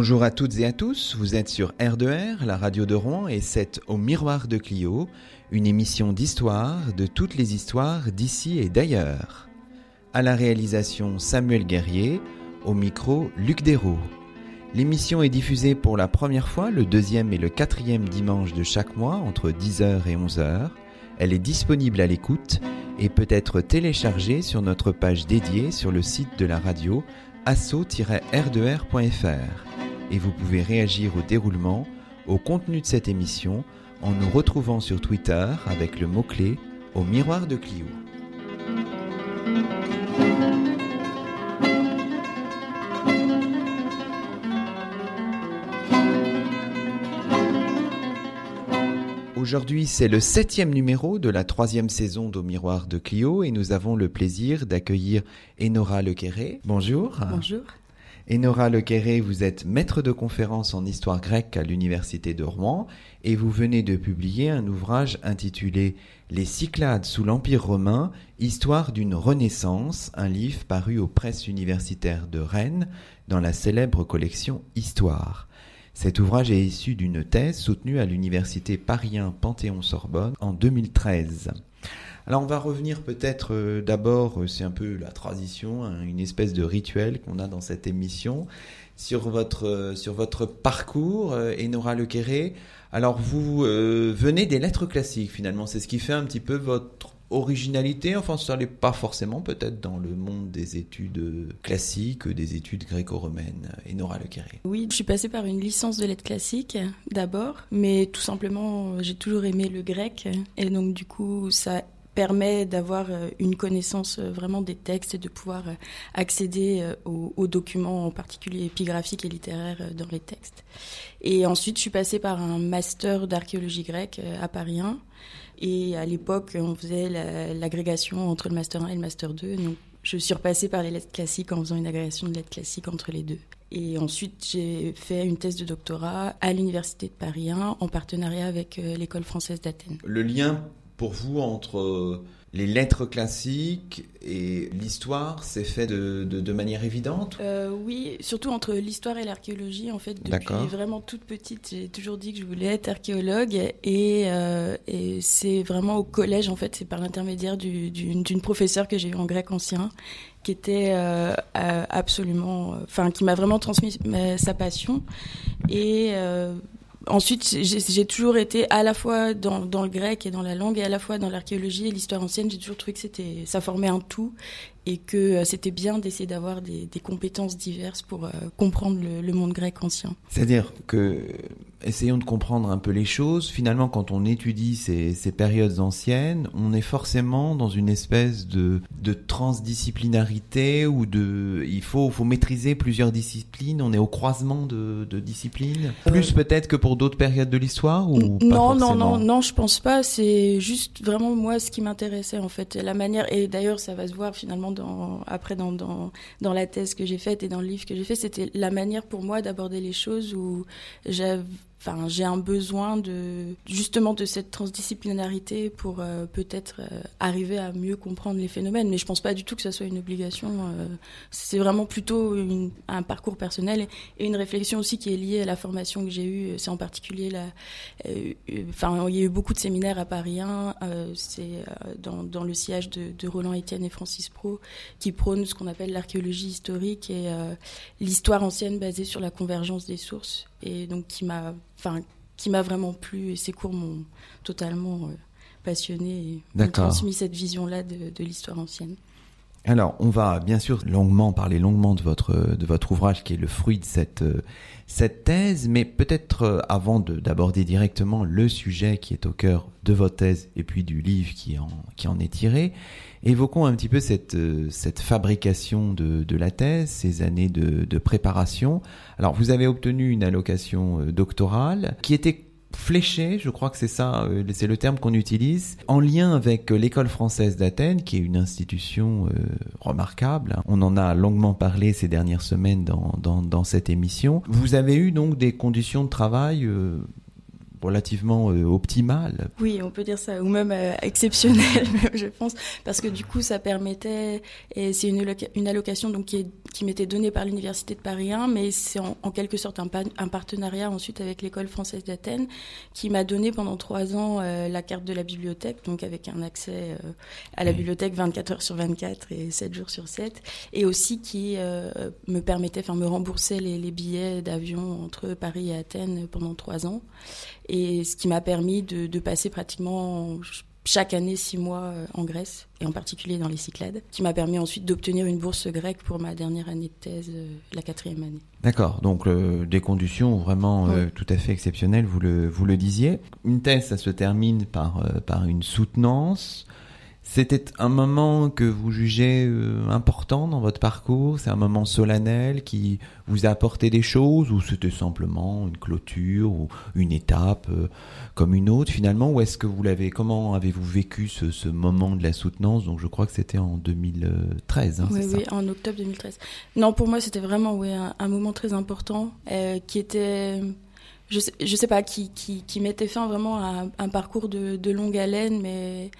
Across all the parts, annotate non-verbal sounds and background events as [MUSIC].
Bonjour à toutes et à tous, vous êtes sur R2R, la radio de Rouen, et c'est Au Miroir de Clio, une émission d'histoire de toutes les histoires d'ici et d'ailleurs. À la réalisation Samuel Guerrier, au micro Luc Dérault. L'émission est diffusée pour la première fois le deuxième et le quatrième dimanche de chaque mois entre 10h et 11h. Elle est disponible à l'écoute et peut être téléchargée sur notre page dédiée sur le site de la radio asso-r2r.fr et vous pouvez réagir au déroulement, au contenu de cette émission en nous retrouvant sur Twitter avec le mot-clé au miroir de Clio. Aujourd'hui, c'est le septième numéro de la troisième saison d'Au Miroir de Clio et nous avons le plaisir d'accueillir Enora Lequeré. Bonjour. Bonjour. Enora Lequeré, vous êtes maître de conférence en histoire grecque à l'Université de Rouen et vous venez de publier un ouvrage intitulé Les Cyclades sous l'Empire romain, histoire d'une renaissance, un livre paru aux presses universitaires de Rennes dans la célèbre collection Histoire. Cet ouvrage est issu d'une thèse soutenue à l'université Paris Panthéon-Sorbonne en 2013. Alors on va revenir peut-être euh, d'abord, euh, c'est un peu la tradition, hein, une espèce de rituel qu'on a dans cette émission, sur votre, euh, sur votre parcours, Enora Lequeré. Alors vous venez des lettres classiques finalement, c'est ce qui fait un petit peu votre originalité, enfin ça n'est pas forcément peut-être dans le monde des études classiques, des études gréco-romaines. Enora Lequeré. Oui, je suis passée par une licence de lettres classiques d'abord, mais tout simplement j'ai toujours aimé le grec et donc du coup ça permet d'avoir euh, une connaissance euh, vraiment des textes et de pouvoir euh, accéder aux, documents, en particulier épigraphiques et littéraires dans les textes. Et ensuite, je suis passée par un master d'archéologie grecque à Paris 1. Et à l'époque, on faisait l'agrégation entre le master 1 et le master 2. Donc, je suis repassée par les lettres classiques en faisant une agrégation de lettres classiques entre les deux. Et ensuite, j'ai fait une thèse de doctorat à l'Université de Paris 1 en partenariat avec l'École française d'Athènes. Le lien pour vous entre euh, les lettres classiques et l'histoire, c'est fait de, de, manière évidente euh, Oui, surtout entre l'histoire et l'archéologie. En fait, depuis vraiment toute petite, j'ai toujours dit que je voulais être archéologue. Et, euh, et c'est vraiment au collège, en fait, c'est par l'intermédiaire d'une professeure que j'ai eue en grec ancien, qui était absolument, enfin, qui m'a vraiment transmis sa passion. Et ensuite, j'ai toujours été à la fois dans, dans, le grec et dans la langue, et à la fois dans l'archéologie et l'histoire ancienne. J'ai toujours trouvé que c'était, ça formait un tout, et que euh, c'était bien d'essayer d'avoir des, des, compétences diverses pour euh, comprendre le, le, monde grec ancien. C'est-à-dire que essayons de comprendre un peu les choses. Finalement, quand on étudie ces, ces, périodes anciennes, on est forcément dans une espèce de, de transdisciplinarité ou de, il faut, faut maîtriser plusieurs disciplines. On est au croisement de, de disciplines. Euh, Plus peut-être que pour d'autres périodes de l'histoire ou Non, non, non, non, je pense pas. C'est juste vraiment moi ce qui m'intéressait en fait, la manière. Et d'ailleurs, ça va se voir finalement dans, après dans, dans, dans la thèse que j'ai faite et dans le livre que j'ai fait, c'était la manière pour moi d'aborder les choses où j'avais Enfin, j'ai un besoin de justement de cette transdisciplinarité pour euh, peut-être euh, arriver à mieux comprendre les phénomènes. Mais je pense pas du tout que ça soit une obligation. Euh, c'est vraiment plutôt un parcours personnel et une réflexion aussi qui est liée à la formation que j'ai eue. C'est en particulier. Enfin, il y a eu beaucoup de séminaires à Paris 1. c'est dans, dans, le sillage de, de, Roland Etienne et Francis Pro qui prônent ce qu'on appelle l'archéologie historique et l'histoire ancienne basée sur la convergence des sources et donc qui m'a enfin qui m'a vraiment plu. Et ces cours m'ont totalement euh, passionné et transmis cette vision là de, de l'histoire ancienne. Alors, on va bien sûr longuement parler longuement de votre de votre ouvrage qui est le fruit de cette euh, cette thèse, mais peut-être euh, avant d'aborder directement le sujet qui est au cœur de votre thèse et puis du livre qui en qui en est tiré, évoquons un petit peu cette euh, fabrication de la thèse, ces années de préparation. Alors, vous avez obtenu une allocation doctorale qui était fléché, je crois que c'est ça, euh, c'est le terme qu'on utilise, en lien avec euh, l'école française d'Athènes, qui est une institution euh, remarquable. On en a longuement parlé ces dernières semaines dans, cette émission. Vous avez eu donc des conditions de travail relativement euh, optimale. Oui, on peut dire ça, ou même euh, exceptionnelle, [LAUGHS] je pense, parce que du coup, ça permettait, et c'est une, une, allocation donc qui, qui m'était donnée par l'université de Paris 1, mais c'est en, quelque sorte un, un, partenariat ensuite avec l'école française d'Athènes, qui m'a donné pendant trois ans euh, la carte de la bibliothèque, donc avec un accès à la bibliothèque 24 heures sur 24 et 7 jours sur 7, et aussi qui me permettait, enfin me remboursait les, les billets d'avion entre Paris et Athènes pendant trois ans et ce qui m'a permis de, de, passer pratiquement chaque année six mois euh, en Grèce, et en particulier dans les Cyclades, qui m'a permis ensuite d'obtenir une bourse grecque pour ma dernière année de thèse, euh, la quatrième année. D'accord, donc euh, des conditions vraiment tout à fait exceptionnelles, vous le, vous le disiez. Une thèse, ça se termine par, par une soutenance. C'était un moment que vous jugez euh, important dans votre parcours? C'est un moment solennel qui vous a apporté des choses ou c'était simplement une clôture ou une étape euh, comme une autre? Finalement Ou est-ce que vous l'avez Comment avez-vous vécu ce, moment de la soutenance? Donc je crois que c'était en 2013. Hein, oui, oui, en octobre 2013. Non, pour moi c'était vraiment oui, un, moment très important euh, qui était je sais, je sais pas, qui, qui, qui mettait fin vraiment à un, parcours de, de, longue haleine, mais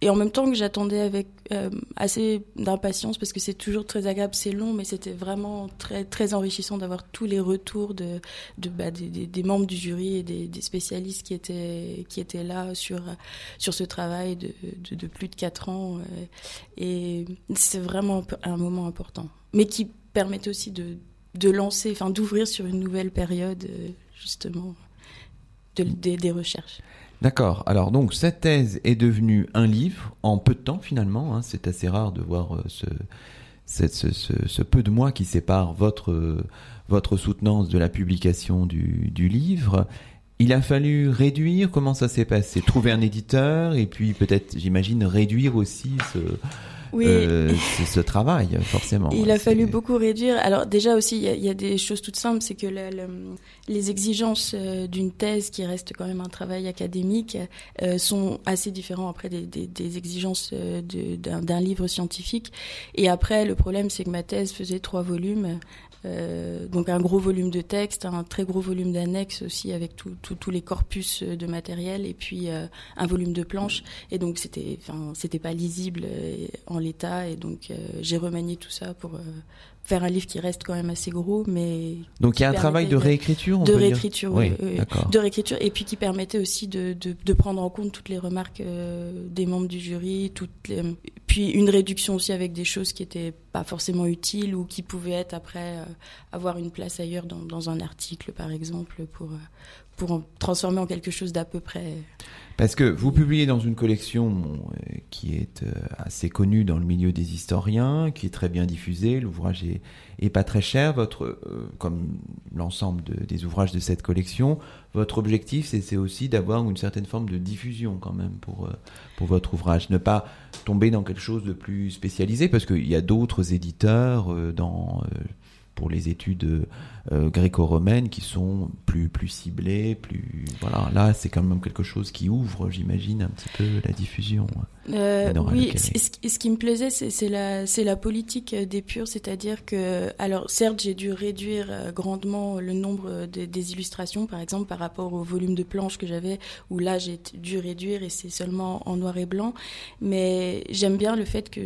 et en même temps que j'attendais avec euh, assez d'impatience parce que c'est toujours très agréable, c'est long, mais c'était vraiment très très enrichissant d'avoir tous les retours bah, des, membres du jury et des, spécialistes qui étaient qui étaient là sur sur ce travail de, plus de quatre ans euh, et c'est vraiment un moment important, mais qui permettait aussi de de lancer, enfin d'ouvrir sur une nouvelle période euh, justement de, des recherches. D'accord. Alors donc cette thèse est devenue un livre en peu de temps finalement. Hein. C'est assez rare de voir euh, ce, ce, ce, ce, peu de mois qui sépare votre, votre soutenance de la publication du, du livre. Il a fallu réduire, comment ça s'est passé? Trouver un éditeur et puis peut-être, j'imagine, réduire aussi ce, oui. Euh, c'est ce travail, forcément. Il a fallu beaucoup réduire. Alors déjà aussi, il y, a, des choses toutes simples, c'est que les exigences euh, d'une thèse, qui reste quand même un travail académique, euh, sont assez différentes après des, des, des exigences d'un livre scientifique. Et après, le problème, c'est que ma thèse faisait trois volumes. Euh, donc un gros volume de texte, un très gros volume d'annexes aussi avec tous les corpus de matériel et puis euh, un volume de planches. Et donc c'était pas lisible euh, en l'état et donc j'ai remanié tout ça pour faire un livre qui reste quand même assez gros, mais donc il y a un travail de réécriture, de réécriture, oui, de réécriture, et puis qui permettait aussi de, de, de prendre en compte toutes les remarques des membres du jury, toutes les, puis une réduction aussi avec des choses qui étaient pas forcément utiles ou qui pouvaient être après avoir une place ailleurs dans, dans, un article, par exemple, pour, pour en transformer en quelque chose d'à peu près. Parce que vous publiez dans une collection euh, qui est euh, assez connue dans le milieu des historiens, qui est très bien diffusée. L'ouvrage est, pas très cher. Votre, euh, comme l'ensemble de, des ouvrages de cette collection, votre objectif, c'est aussi d'avoir une certaine forme de diffusion quand même pour pour votre ouvrage, ne pas tomber dans quelque chose de plus spécialisé, parce qu'il y a d'autres éditeurs dans pour les études euh, gréco-romaines qui sont plus plus ciblées, plus voilà. Là, c'est quand même quelque chose qui ouvre, j'imagine, un petit peu la diffusion. Euh, oui, ce, qui me plaisait, c'est la la politique des purs, c'est-à-dire que alors certes, j'ai dû réduire euh, grandement le nombre des illustrations, par exemple, par rapport au volume de planches que j'avais, où là j'ai dû réduire et c'est seulement en noir et blanc. Mais j'aime bien le fait que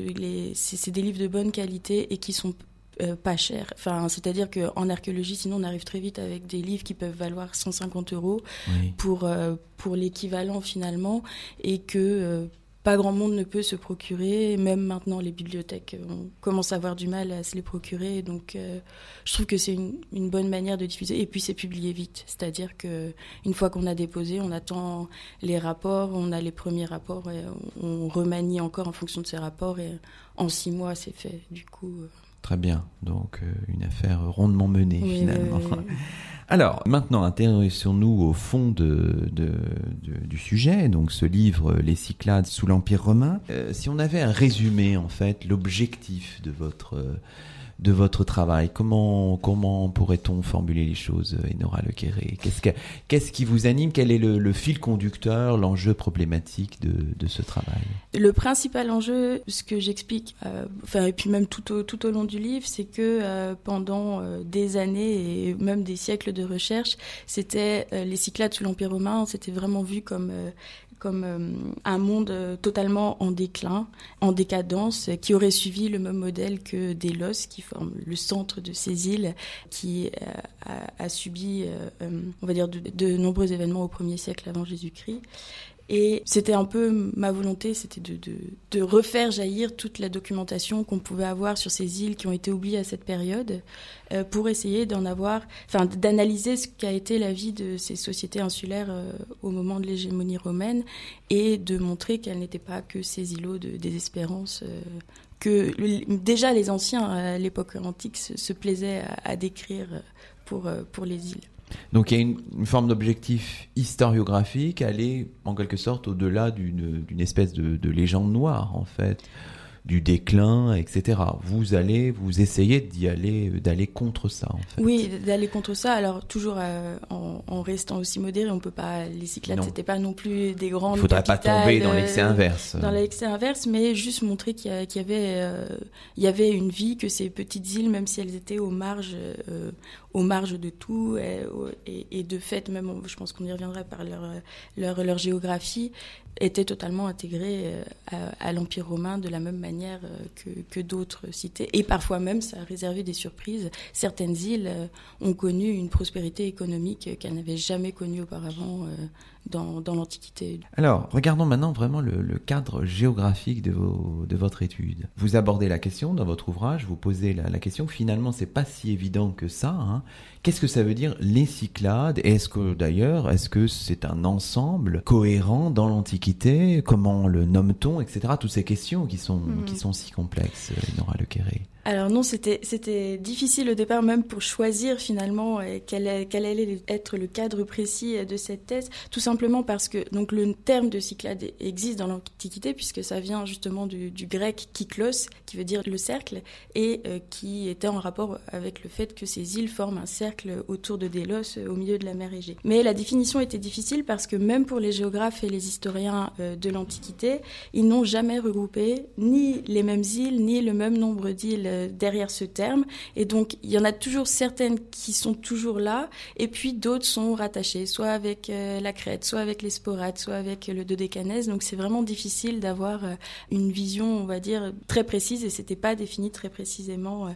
c'est des livres de bonne qualité et qui sont euh, pas cher. Enfin, c'est-à-dire qu'en archéologie, sinon, on arrive très vite avec des livres qui peuvent valoir 150 euros pour, euh, pour l'équivalent finalement, et que euh, pas grand monde ne peut se procurer. Même maintenant, les bibliothèques on commence à avoir du mal à se les procurer. Donc, je trouve que c'est une, une, bonne manière de diffuser. Et puis, c'est publié vite. C'est-à-dire que une fois qu'on a déposé, on attend les rapports, on a les premiers rapports, et on remanie encore en fonction de ces rapports. Et en six mois, c'est fait. Du coup. Très bien, donc euh, une affaire rondement menée finalement. [LAUGHS] Alors maintenant, intéressons-nous au fond de, de, du sujet, donc ce livre Les Cyclades sous l'Empire romain. Euh, si on avait à résumer en fait l'objectif de votre de votre travail. Comment, comment pourrait-on formuler les choses, Enora Le Qu'est-ce, qu'est-ce qui vous anime? Quel est le, fil conducteur, l'enjeu problématique de, de, ce travail? Le principal enjeu, ce que j'explique, euh, enfin, et puis même tout au, tout au long du livre, c'est que euh, pendant euh, des années et même des siècles de recherche, c'était les Cyclades sous l'Empire romain, c'était vraiment vu comme comme euh, un monde euh, totalement en déclin, en décadence, qui aurait suivi le même modèle que Délos, qui forme le centre de ces îles, qui euh, a, subi, on va dire, de, nombreux événements au 1er siècle avant Jésus-Christ. Et c'était un peu ma volonté, c'était de, refaire jaillir toute la documentation qu'on pouvait avoir sur ces îles qui ont été oubliées à cette période, euh, pour essayer d'en avoir, enfin d'analyser ce qu'a été la vie de ces sociétés insulaires euh, au moment de l'hégémonie romaine et de montrer qu'elles n'étaient pas que ces îlots de désespérance. Euh, que déjà les anciens à l'époque antique se, plaisaient à, à décrire pour, pour les îles. Donc il y a une, forme d'objectif historiographique, aller en quelque sorte au-delà d'une espèce de, de, légende noire en fait du déclin, etc. Vous allez, vous essayez d'y aller, d'aller contre ça. En fait. Oui, d'aller contre ça. Alors toujours euh, en, restant aussi modéré, on peut pas. Les Cyclades, c'était pas non plus des grandes. Il faudrait pas tomber dans l'excès inverse. Dans l'excès inverse, mais juste montrer qu'il y, avait, euh, il y avait une vie, que ces petites îles, même si elles étaient aux marges, euh, aux marges de tout, et, et, de fait, même, je pense qu'on y reviendra par leur, leur, leur géographie, était totalement intégré euh, à, l'Empire romain de la même manière euh, que, que d'autres cités. Et parfois même, ça a réservé des surprises. Certaines îles euh, ont connu une prospérité économique qu'elles n'avaient jamais connue auparavant dans, dans l'Antiquité. Alors, regardons maintenant vraiment le, le cadre géographique de, vos, de, votre étude. Vous abordez la question dans votre ouvrage, vous posez la, la question, finalement, c'est pas si évident que ça. Hein. Qu'est-ce que ça veut dire les Cyclades? Est-ce que d'ailleurs, est-ce que c'est un ensemble cohérent dans l'Antiquité? Comment le nomme-t-on, etc. Toutes ces questions qui sont, hmm. qui sont si complexes, Nora Le Quéré. Alors non, c'était difficile au départ même pour choisir finalement euh, quel, quel allait être le cadre précis euh, de cette thèse, tout simplement parce que donc le terme de Cyclade existe dans l'Antiquité puisque ça vient justement du, du, grec kyklos qui veut dire le cercle et euh, qui était en rapport avec le fait que ces îles forment un cercle autour de Délos au milieu de la mer Égée. Mais la définition était difficile parce que même pour les géographes et les historiens de l'Antiquité, ils n'ont jamais regroupé ni les mêmes îles ni le même nombre d'îles euh, derrière ce terme. Et donc, il y en a toujours certaines qui sont toujours là, et puis d'autres sont rattachées, soit avec euh, la crête, soit avec les sporades, soit avec le dodécanèse. Donc, c'est vraiment difficile d'avoir euh, une vision, on va dire, très précise, et c'était pas défini très précisément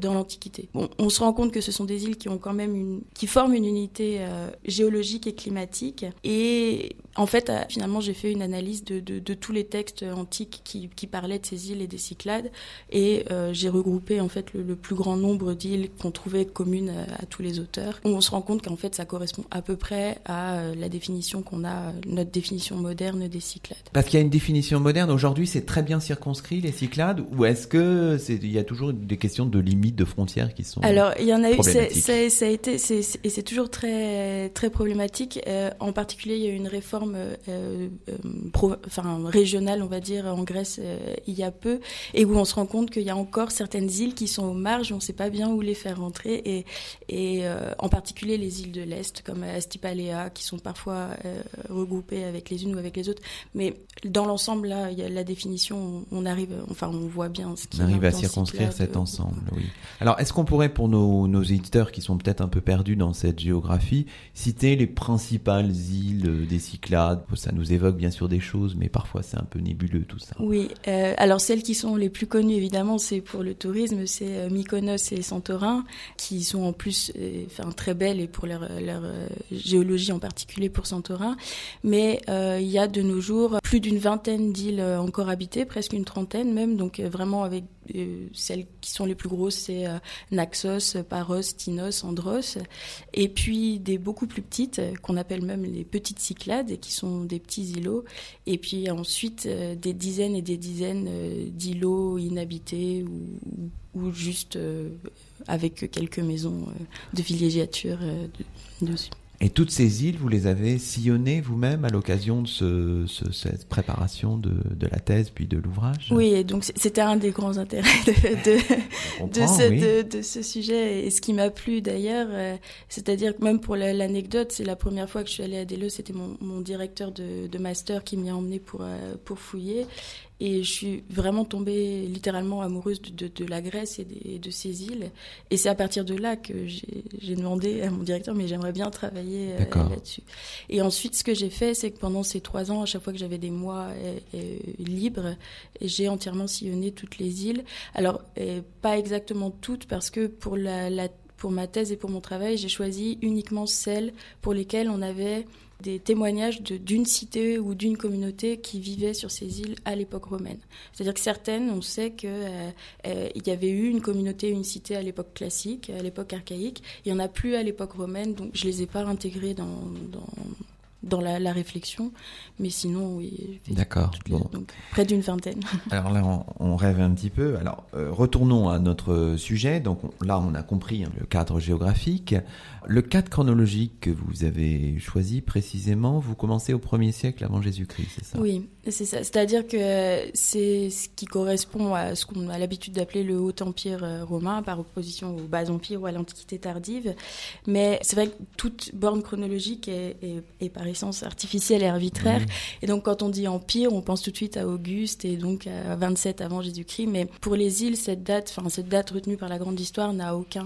dans l'Antiquité. On se rend compte que ce sont des îles qui ont quand même une, qui forment une unité géologique et climatique. Et en fait, finalement, j'ai fait une analyse de, tous les textes antiques qui, qui, parlaient de ces îles et des Cyclades, et j'ai regrouper en fait le, plus grand nombre d'îles qu'on trouvait communes à, tous les auteurs. On se rend compte qu'en fait ça correspond à peu près à euh, la définition qu'on a, notre définition moderne des Cyclades. Parce qu'il y a une définition moderne aujourd'hui, c'est très bien circonscrit les Cyclades, ou est-ce que c'est il y a toujours des questions de limites de frontières qui sont Alors il y en a eu, ça a été, et c'est toujours très très problématique. Euh, en particulier, il y a eu une réforme euh, enfin régionale, on va dire, en Grèce il y a peu, et où on se rend compte qu'il y a encore certaines îles qui sont aux marges, on ne sait pas bien où les faire rentrer, et, et euh, en particulier les îles de l'Est, comme Astipalea, qui sont parfois euh, regroupées avec les unes ou avec les autres. Mais dans l'ensemble, là, y a la définition, on arrive, enfin, on voit bien ce qui On arrive à circonscrire cet ensemble, oui. Alors, est-ce qu'on pourrait, pour nos, nos éditeurs qui sont peut-être un peu perdus dans cette géographie, citer les principales îles des Cyclades? Ça nous évoque bien sûr des choses, mais parfois c'est un peu nébuleux tout ça. Oui, euh, alors celles qui sont les plus connues, évidemment, c'est pour le tourisme, c'est euh, Mykonos et Santorin, qui sont en plus euh, enfin, très belles et pour leur, euh, géologie en particulier pour Santorin. Mais il y a de nos jours plus d'une vingtaine d'îles encore habitées, presque une trentaine même, donc vraiment avec celles qui sont les plus grosses, c'est Naxos, Paros, Tinos, Andros, et puis des beaucoup plus petites qu'on appelle même les petites Cyclades, et qui sont des petits îlots, et puis ensuite des dizaines et des dizaines d'îlots inhabités ou, ou, juste euh, avec quelques maisons euh, de villégiature euh, dessus. Et toutes ces îles, vous les avez sillonnées vous-même à l'occasion de ce, cette préparation de, de, la thèse puis de l'ouvrage? Oui, et donc c'était un des grands intérêts de, de, [LAUGHS] ce, de, ce, sujet. Et ce qui m'a plu d'ailleurs, c'est-à-dire que même pour l'anecdote, c'est la première fois que je suis allée à Delos, c'était mon, mon, directeur de, master qui m'y a emmené pour, pour fouiller. Et je suis vraiment tombée littéralement amoureuse de, de, la Grèce et, de ses îles. Et c'est à partir de là que j'ai demandé à mon directeur, mais j'aimerais bien travailler euh, là-dessus. Et ensuite, ce que j'ai fait, c'est que pendant ces trois ans, à chaque fois que j'avais des mois euh, euh, libres, j'ai entièrement sillonné toutes les îles. Alors, pas exactement toutes, parce que pour la, la pour ma thèse et pour mon travail, j'ai choisi uniquement celles pour lesquelles on avait des témoignages d'une cité ou d'une communauté qui vivait sur ces îles à l'époque romaine. C'est-à-dire que certaines, on sait qu'il euh, euh, y avait eu une communauté, une cité à l'époque classique, à l'époque archaïque. Il n'y en a plus à l'époque romaine, donc je ne les ai pas intégrées dans, dans dans la, réflexion. Mais sinon, oui. D'accord. Donc, près d'une vingtaine. [LAUGHS] Alors là, on, rêve un petit peu. Alors, euh, retournons à notre sujet. Donc là, on a compris hein, le cadre géographique. Le cadre chronologique que vous avez choisi précisément, vous commencez au 1er siècle avant Jésus-Christ, c'est ça? Oui, c'est ça. C'est-à-dire que c'est ce qui correspond à ce qu'on a l'habitude d'appeler le Haut Empire euh, romain, par opposition au Bas Empire ou à l'Antiquité tardive. Mais c'est vrai que toute borne chronologique est, est, par essence artificielle et arbitraire. Et donc, quand on dit Empire, on pense tout de suite à Auguste et donc à 27 avant Jésus-Christ. Mais pour les îles, cette date, enfin cette date retenue par la Grande Histoire n'a aucun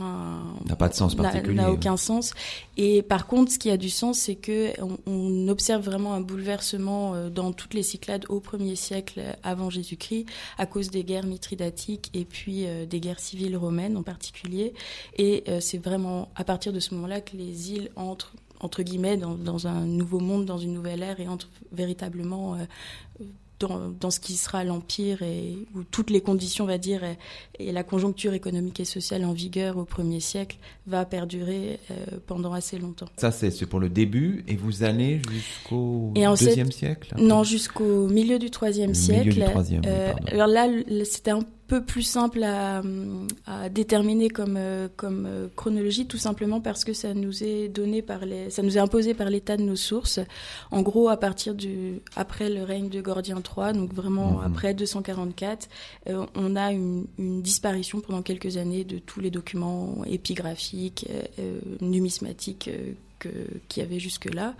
n'a pas de sens particulier. N'a aucun sens et par contre, ce qui a du sens, c'est que on, observe vraiment un bouleversement euh, dans toutes les Cyclades au 1er siècle avant Jésus-Christ, à cause des guerres mithridatiques et puis euh, des guerres civiles romaines en particulier. Et euh, c'est vraiment à partir de ce moment-là que les îles entrent entre guillemets dans, dans, un nouveau monde, dans une nouvelle ère et entrent véritablement dans, ce qui sera l'empire et où toutes les conditions, on va dire, et, la conjoncture économique et sociale en vigueur au premier siècle va perdurer euh, pendant assez longtemps. Ça, c'est pour le début, et vous allez jusqu'au deuxième siècle Non, jusqu'au milieu du troisième siècle. Milieu du troisième, euh, alors là, c'était un peu plus simple à, à déterminer comme, euh, comme euh, chronologie, tout simplement parce que ça nous est donné par les, ça nous est imposé par l'état de nos sources. En gros, à partir du, après le règne de Gordien III, donc vraiment mhm. après 244, euh, on a une, une, disparition pendant quelques années de tous les documents épigraphiques, numismatiques que, qu'il y avait jusque-là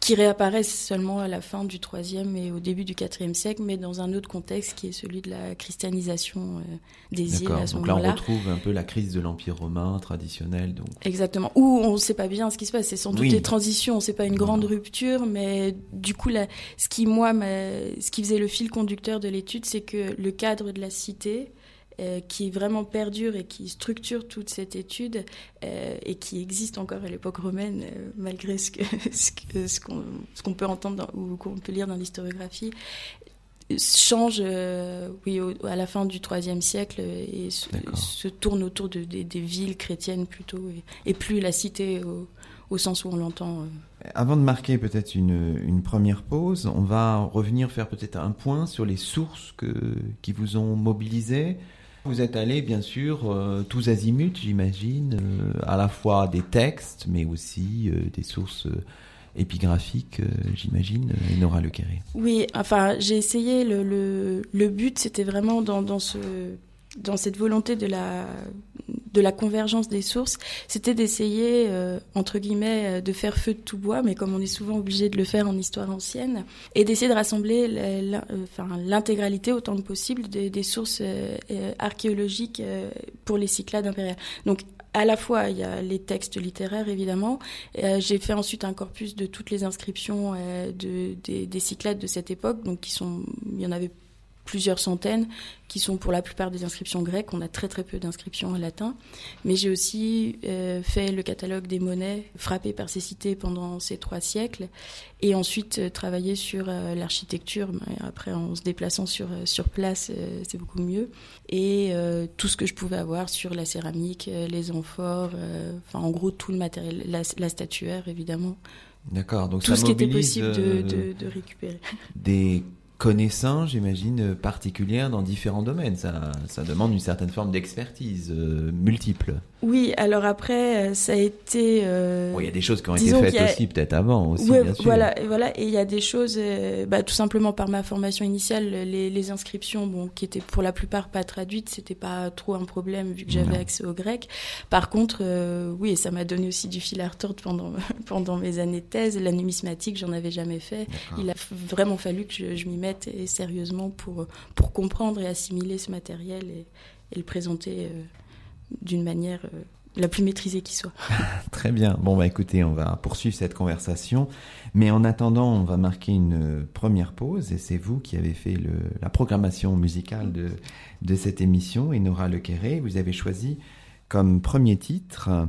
qui réapparaissent seulement à la fin du IIIe et au début du IVe siècle, mais dans un autre contexte qui est celui de la christianisation euh, des îles à ce moment-là. Donc là, on retrouve un peu la crise de l'Empire romain traditionnel. Donc. Exactement. Où on ne sait pas bien ce qui se passe. C'est sans doute des transitions. C'est pas une grande rupture, mais du coup, là, ce qui moi, ce qui faisait le fil conducteur de l'étude, c'est que le cadre de la cité euh, qui vraiment perdure et qui structure toute cette étude euh, et qui existe encore à l'époque romaine, euh, malgré ce [LAUGHS] qu'on ce qu'on peut entendre ou qu'on peut lire dans l'historiographie, change oui, à la fin du IIIe siècle et se, tourne autour de, des villes chrétiennes plutôt et, plus la cité au, sens où on l'entend. Avant de marquer peut-être une, une, première pause, on va revenir faire peut-être un point sur les sources que, qui vous ont mobilisé. Vous êtes allé, bien sûr, euh, tous azimuts, j'imagine, euh, à la fois des textes, mais aussi euh, des sources épigraphiques, j'imagine, Nora Le Oui, enfin, j'ai essayé. Le, but, c'était vraiment dans ce dans cette volonté de la de la convergence des sources, c'était d'essayer euh, entre guillemets euh, de faire feu de tout bois, mais comme on est souvent obligé de le faire en histoire ancienne, et d'essayer de rassembler l'intégralité autant que possible des, sources euh, archéologiques pour les Cyclades impériales. Donc à la fois, il y a les textes littéraires, évidemment. j'ai fait ensuite un corpus de toutes les inscriptions de, des, des Cyclades de cette époque, donc qui sont, il y en avait plusieurs centaines, qui sont pour la plupart des inscriptions grecques. On a très très peu d'inscriptions en latin. Mais j'ai aussi euh, fait le catalogue des monnaies frappées par ces cités pendant ces trois siècles, et ensuite euh, travaillé sur euh, l'architecture. Après, en se déplaçant sur, sur place, c'est beaucoup mieux. Et tout ce que je pouvais avoir sur la céramique, les amphores, enfin en gros tout le matériel, la, statuaire évidemment. D'accord, donc tout ce qui était possible de, de, de récupérer. Des connaissance, j'imagine, particulière dans différents domaines. Ça, ça demande une certaine forme d'expertise euh, multiple. Oui, alors après, euh, ça a été. Euh, il y a des choses qui ont été faites aussi, peut-être avant aussi. bien sûr. Voilà, voilà, et il y a des choses, euh, bah, tout simplement par ma formation initiale, les, les, inscriptions, bon, qui étaient pour la plupart pas traduites, c'était pas trop un problème vu que j'avais accès au grec. Par contre, euh, oui, ça m'a donné aussi du fil à retordre pendant [LAUGHS] pendant mes années de thèse. La numismatique, j'en avais jamais fait. Il a vraiment fallu que je, je m'y mette et, sérieusement pour pour comprendre et assimiler ce matériel et, et le présenter d'une manière euh, la plus maîtrisée qui soit. [LAUGHS] Très bien. Bon, bah écoutez, on va poursuivre cette conversation. Mais en attendant, on va marquer une première pause. Et c'est vous qui avez fait la programmation musicale de, de cette émission. Et Nora Lequeré, vous avez choisi comme premier titre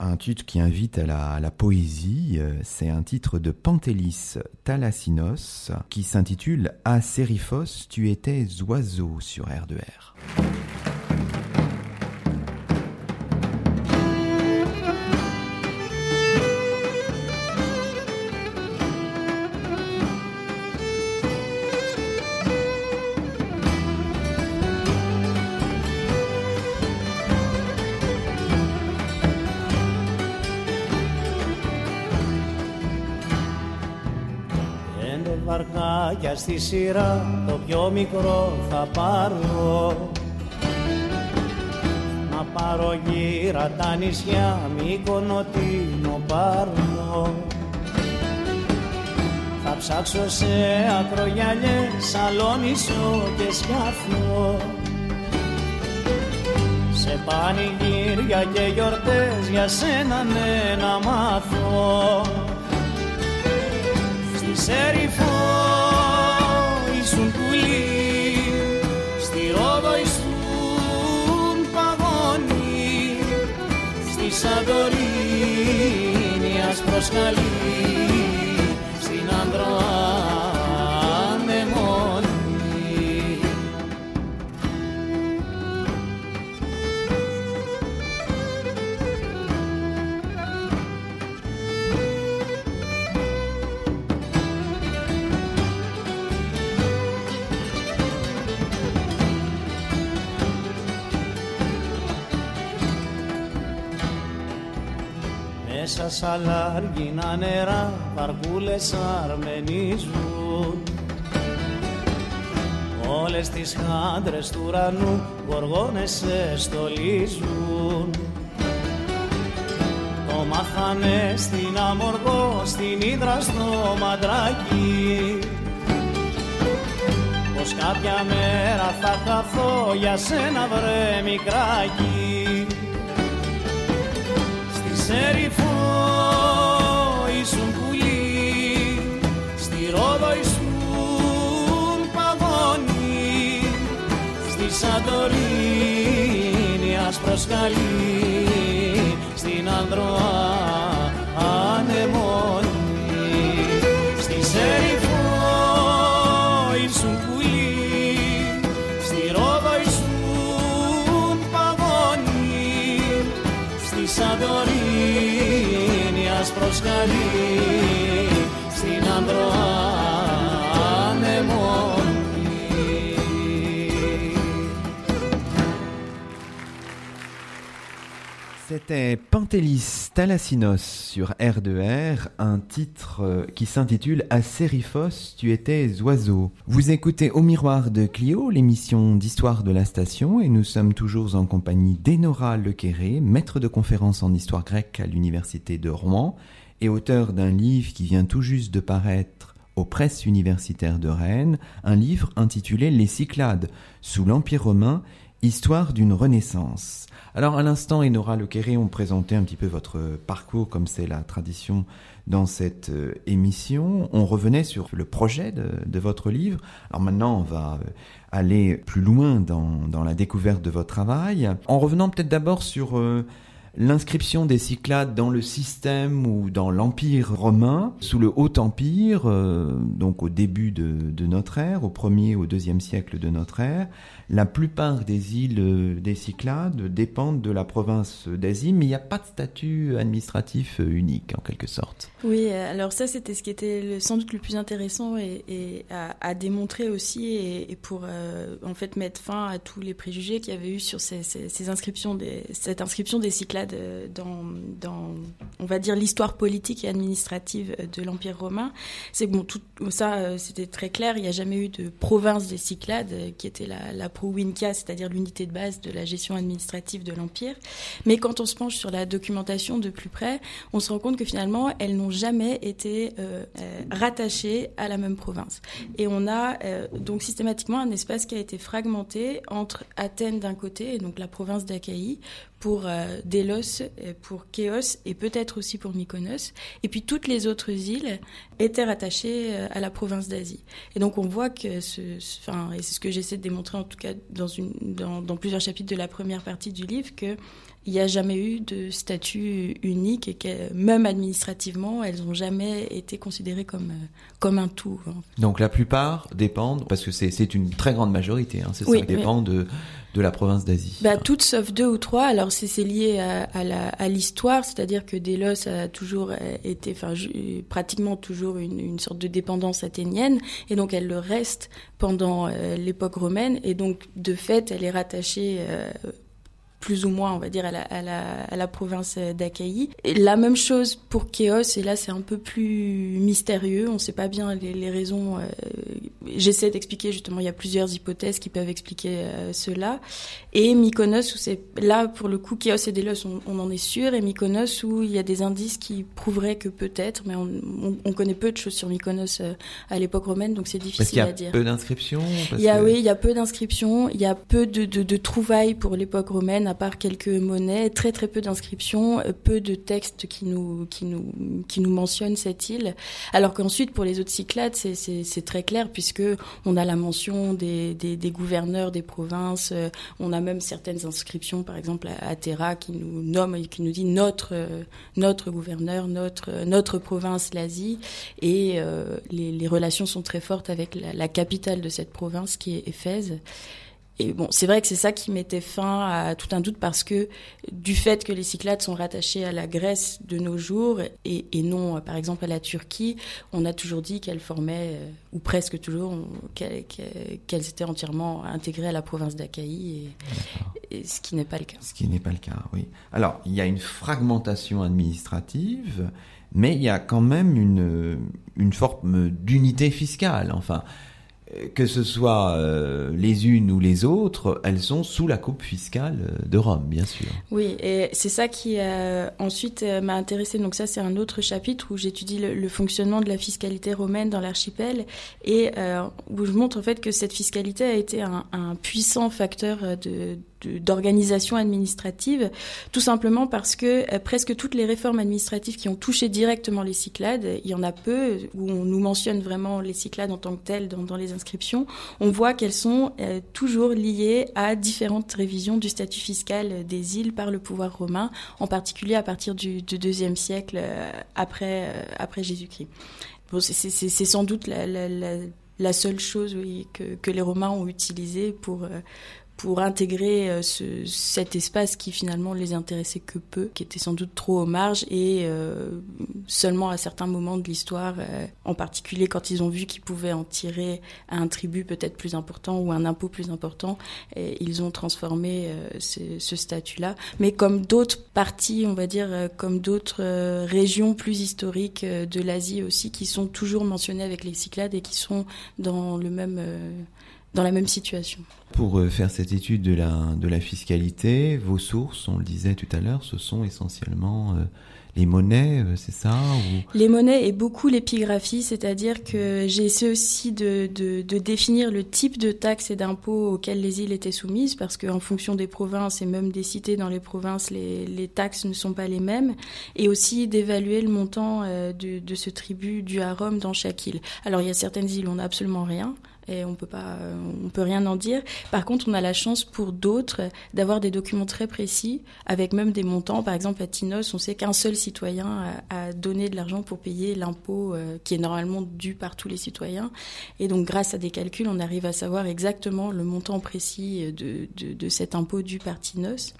un titre qui invite à la, poésie. C'est un titre de Pantélis Thalassinos qui s'intitule À Sériphos, tu étais oiseau sur R2R. Βαρκάκια στη σειρά το πιο μικρό θα πάρω. Να πάρω γύρα τα νησιά Μύκονο Τίνο πάρω. Θα ψάξω σε ακρογιαλιές Σαλόνισο και σκάφο. Σε πανηγύρια και γιορτές για σένα ναι να μάθω. Στη Σεριφό Σαντορίνη άσπρος Μέσα σ' αλάργινα νερά βαρκούλες αρμενίζουν Όλες τις χάντρες του ουρανού γοργόνες σε στολίζουν Το μάθανε στην Αμοργό, στην Ήδρα στο Μαντράκι. Πως κάποια μέρα θα χαθώ για σένα βρε μικράκι. Στη Σεριφό Σαντορίνη άσπρος σκαλί στην Ανδροά C'était Pantélis Thalassinos sur R2R, un titre euh, qui s'intitule À Sériphos, tu étais oiseau. Vous écoutez Au miroir de Clio, l'émission d'histoire de la station, et nous sommes toujours en compagnie d'Enora Lequéré, maître de conférence en histoire grecque à l'université de Rouen, et auteur d'un livre qui vient tout juste de paraître aux presses universitaires de Rennes, un livre intitulé Les Cyclades sous l'Empire romain, histoire d'une renaissance. Alors à l'instant, Enora Lequéré ont présenté un petit peu votre parcours comme c'est la tradition dans cette euh, émission. On revenait sur le projet de, votre livre. Alors maintenant, on va euh, aller plus loin dans, la découverte de votre travail. En revenant peut-être d'abord sur... Euh, l'inscription des Cyclades dans le système ou dans l'Empire romain, sous le Haut Empire, euh, donc au début de, de, notre ère, au premier ou au deuxième siècle de notre ère, la plupart des îles euh, des Cyclades dépendent de la province d'Asie, mais il n'y a pas de statut administratif euh, unique en quelque sorte. Oui, alors ça c'était ce qui était sans doute le plus intéressant et, à, démontrer aussi et, pour en fait mettre fin à tous les préjugés qu'il y avait eu sur ces, inscriptions cette inscription des Cyclades dans, dans, on va dire, l'histoire politique et administrative de l'Empire romain. C'est bon, tout ça, euh, c'était très clair. Il n'y a jamais eu de province des Cyclades, euh, qui était la, la provincia, c'est-à-dire l'unité de base de la gestion administrative de l'Empire. Mais quand on se penche sur la documentation de plus près, on se rend compte que finalement, elles n'ont jamais été euh, rattachées à la même province. Et on a donc systématiquement un espace qui a été fragmenté entre Athènes d'un côté, et donc la province d'Achaïe, pour euh, Délos, pour Kéos et peut-être aussi pour Mykonos. Et puis toutes les autres îles étaient rattachées euh, à la province d'Asie. Et donc on voit que, et c'est ce que j'essaie de démontrer en tout cas dans, une, dans plusieurs chapitres de la première partie du livre, que il n'y a jamais eu de statut unique et que même administrativement, elles n'ont jamais été considérées comme, euh, comme un tout. Hein. Donc la plupart dépendent, parce que c'est une très grande majorité, hein, c'est ça, dépend de, de la province d'Asie. Bah, toutes sauf deux ou trois. Alors c'est lié à, à l'histoire, c'est-à-dire que Délos a toujours euh, été, enfin pratiquement toujours une, une, sorte de dépendance athénienne, et donc elle le reste pendant euh, l'époque romaine, et donc de fait elle est rattachée plus ou moins, on va dire, à la, à la, à la province. Et la même chose pour Kéos, et là c'est un peu plus mystérieux, on ne sait pas bien les, les raisons. Euh, J'essaie d'expliquer justement, il y a plusieurs hypothèses qui peuvent expliquer euh, cela. Et Mykonos, où c'est là pour le coup, Kéos et Délos, on, on, en est sûr, et Mykonos où il y a des indices qui prouveraient que peut-être, mais on, on, on, connaît peu de choses sur Mykonos euh, à l'époque romaine, donc c'est difficile à dire. Peu d'inscriptions. Il y a oui, il y a peu d'inscriptions, il y a peu de, de, de trouvailles pour l'époque romaine à part quelques monnaies, très très peu d'inscriptions, euh, peu de textes qui nous, qui nous, qui nous mentionnent cette île. Alors qu'ensuite, pour les autres Cyclades, c'est très clair puisque on a la mention des, des, gouverneurs des provinces, euh, on a même certaines inscriptions, par exemple à, Terra, qui nous nomme et qui nous dit notre, euh, notre gouverneur, notre, notre province, l'Asie. Et les, relations sont très fortes avec la capitale de cette province qui est Éphèse. Et bon, c'est vrai que c'est ça qui mettait fin à tout un doute parce que du fait que les Cyclades sont rattachées à la Grèce de nos jours et, et non, par exemple, à la Turquie, on a toujours dit qu'elles formaient, euh, ou presque toujours, qu'elles étaient entièrement intégrées à la province d'Achaïe, et, et, ce qui n'est pas le cas. Ce qui n'est pas le cas, oui. Alors, il y a une fragmentation administrative, mais il y a quand même une, une forme d'unité fiscale. Enfin, que ce soit euh, les unes ou les autres, elles sont sous la coupe fiscale de Rome, bien sûr. Oui, et c'est ça qui euh, ensuite euh, m'a intéressé. Donc ça, c'est un autre chapitre où j'étudie le, fonctionnement de la fiscalité romaine dans l'archipel et euh, où je montre en fait que cette fiscalité a été un puissant facteur de, d'organisation administrative, tout simplement parce que euh, presque toutes les réformes administratives qui ont touché directement les Cyclades, il y en a peu où on nous mentionne vraiment les Cyclades en tant que telles dans, les inscriptions, on voit qu'elles sont euh, toujours liées à différentes révisions du statut fiscal des îles par le pouvoir romain, en particulier à partir du, du deuxième siècle euh, après, après Jésus-Christ. C'est sans doute la, seule chose que, les Romains ont utilisée pour, pour intégrer euh, ce, cet espace qui finalement les intéressait que peu, qui était sans doute trop aux marges et euh, seulement à certains moments de l'histoire, euh, en particulier quand ils ont vu qu'ils pouvaient en tirer un tribut peut-être plus important ou un impôt plus important, ils ont transformé ce, statut-là. Mais comme d'autres parties, on va dire, comme d'autres régions plus historiques de l'Asie aussi, qui sont toujours mentionnées avec les Cyclades et qui sont dans le même dans la même situation. Pour euh, faire cette étude de la, de la fiscalité, vos sources, on le disait tout à l'heure, ce sont essentiellement euh, les monnaies, euh, c'est ça ou... Les monnaies et beaucoup l'épigraphie, c'est-à-dire que j'ai essayé aussi de, de, de, définir le type de taxes et d'impôts auxquels les îles étaient soumises, parce qu'en fonction des provinces et même des cités dans les provinces, les, les taxes ne sont pas les mêmes, et aussi d'évaluer le montant euh, de, de ce tribut dû à Rome dans chaque île. Alors il y a certaines îles où on n'a absolument rien, et on peut pas, on peut rien en dire. Par contre, on a la chance pour d'autres d'avoir des documents très précis, avec même des montants. Par exemple, à Tinos, on sait qu'un seul citoyen a, donné de l'argent pour payer l'impôt euh, qui est normalement dû par tous les citoyens. Et donc, grâce à des calculs, on arrive à savoir exactement le montant précis de, de, de cet impôt dû par Tinos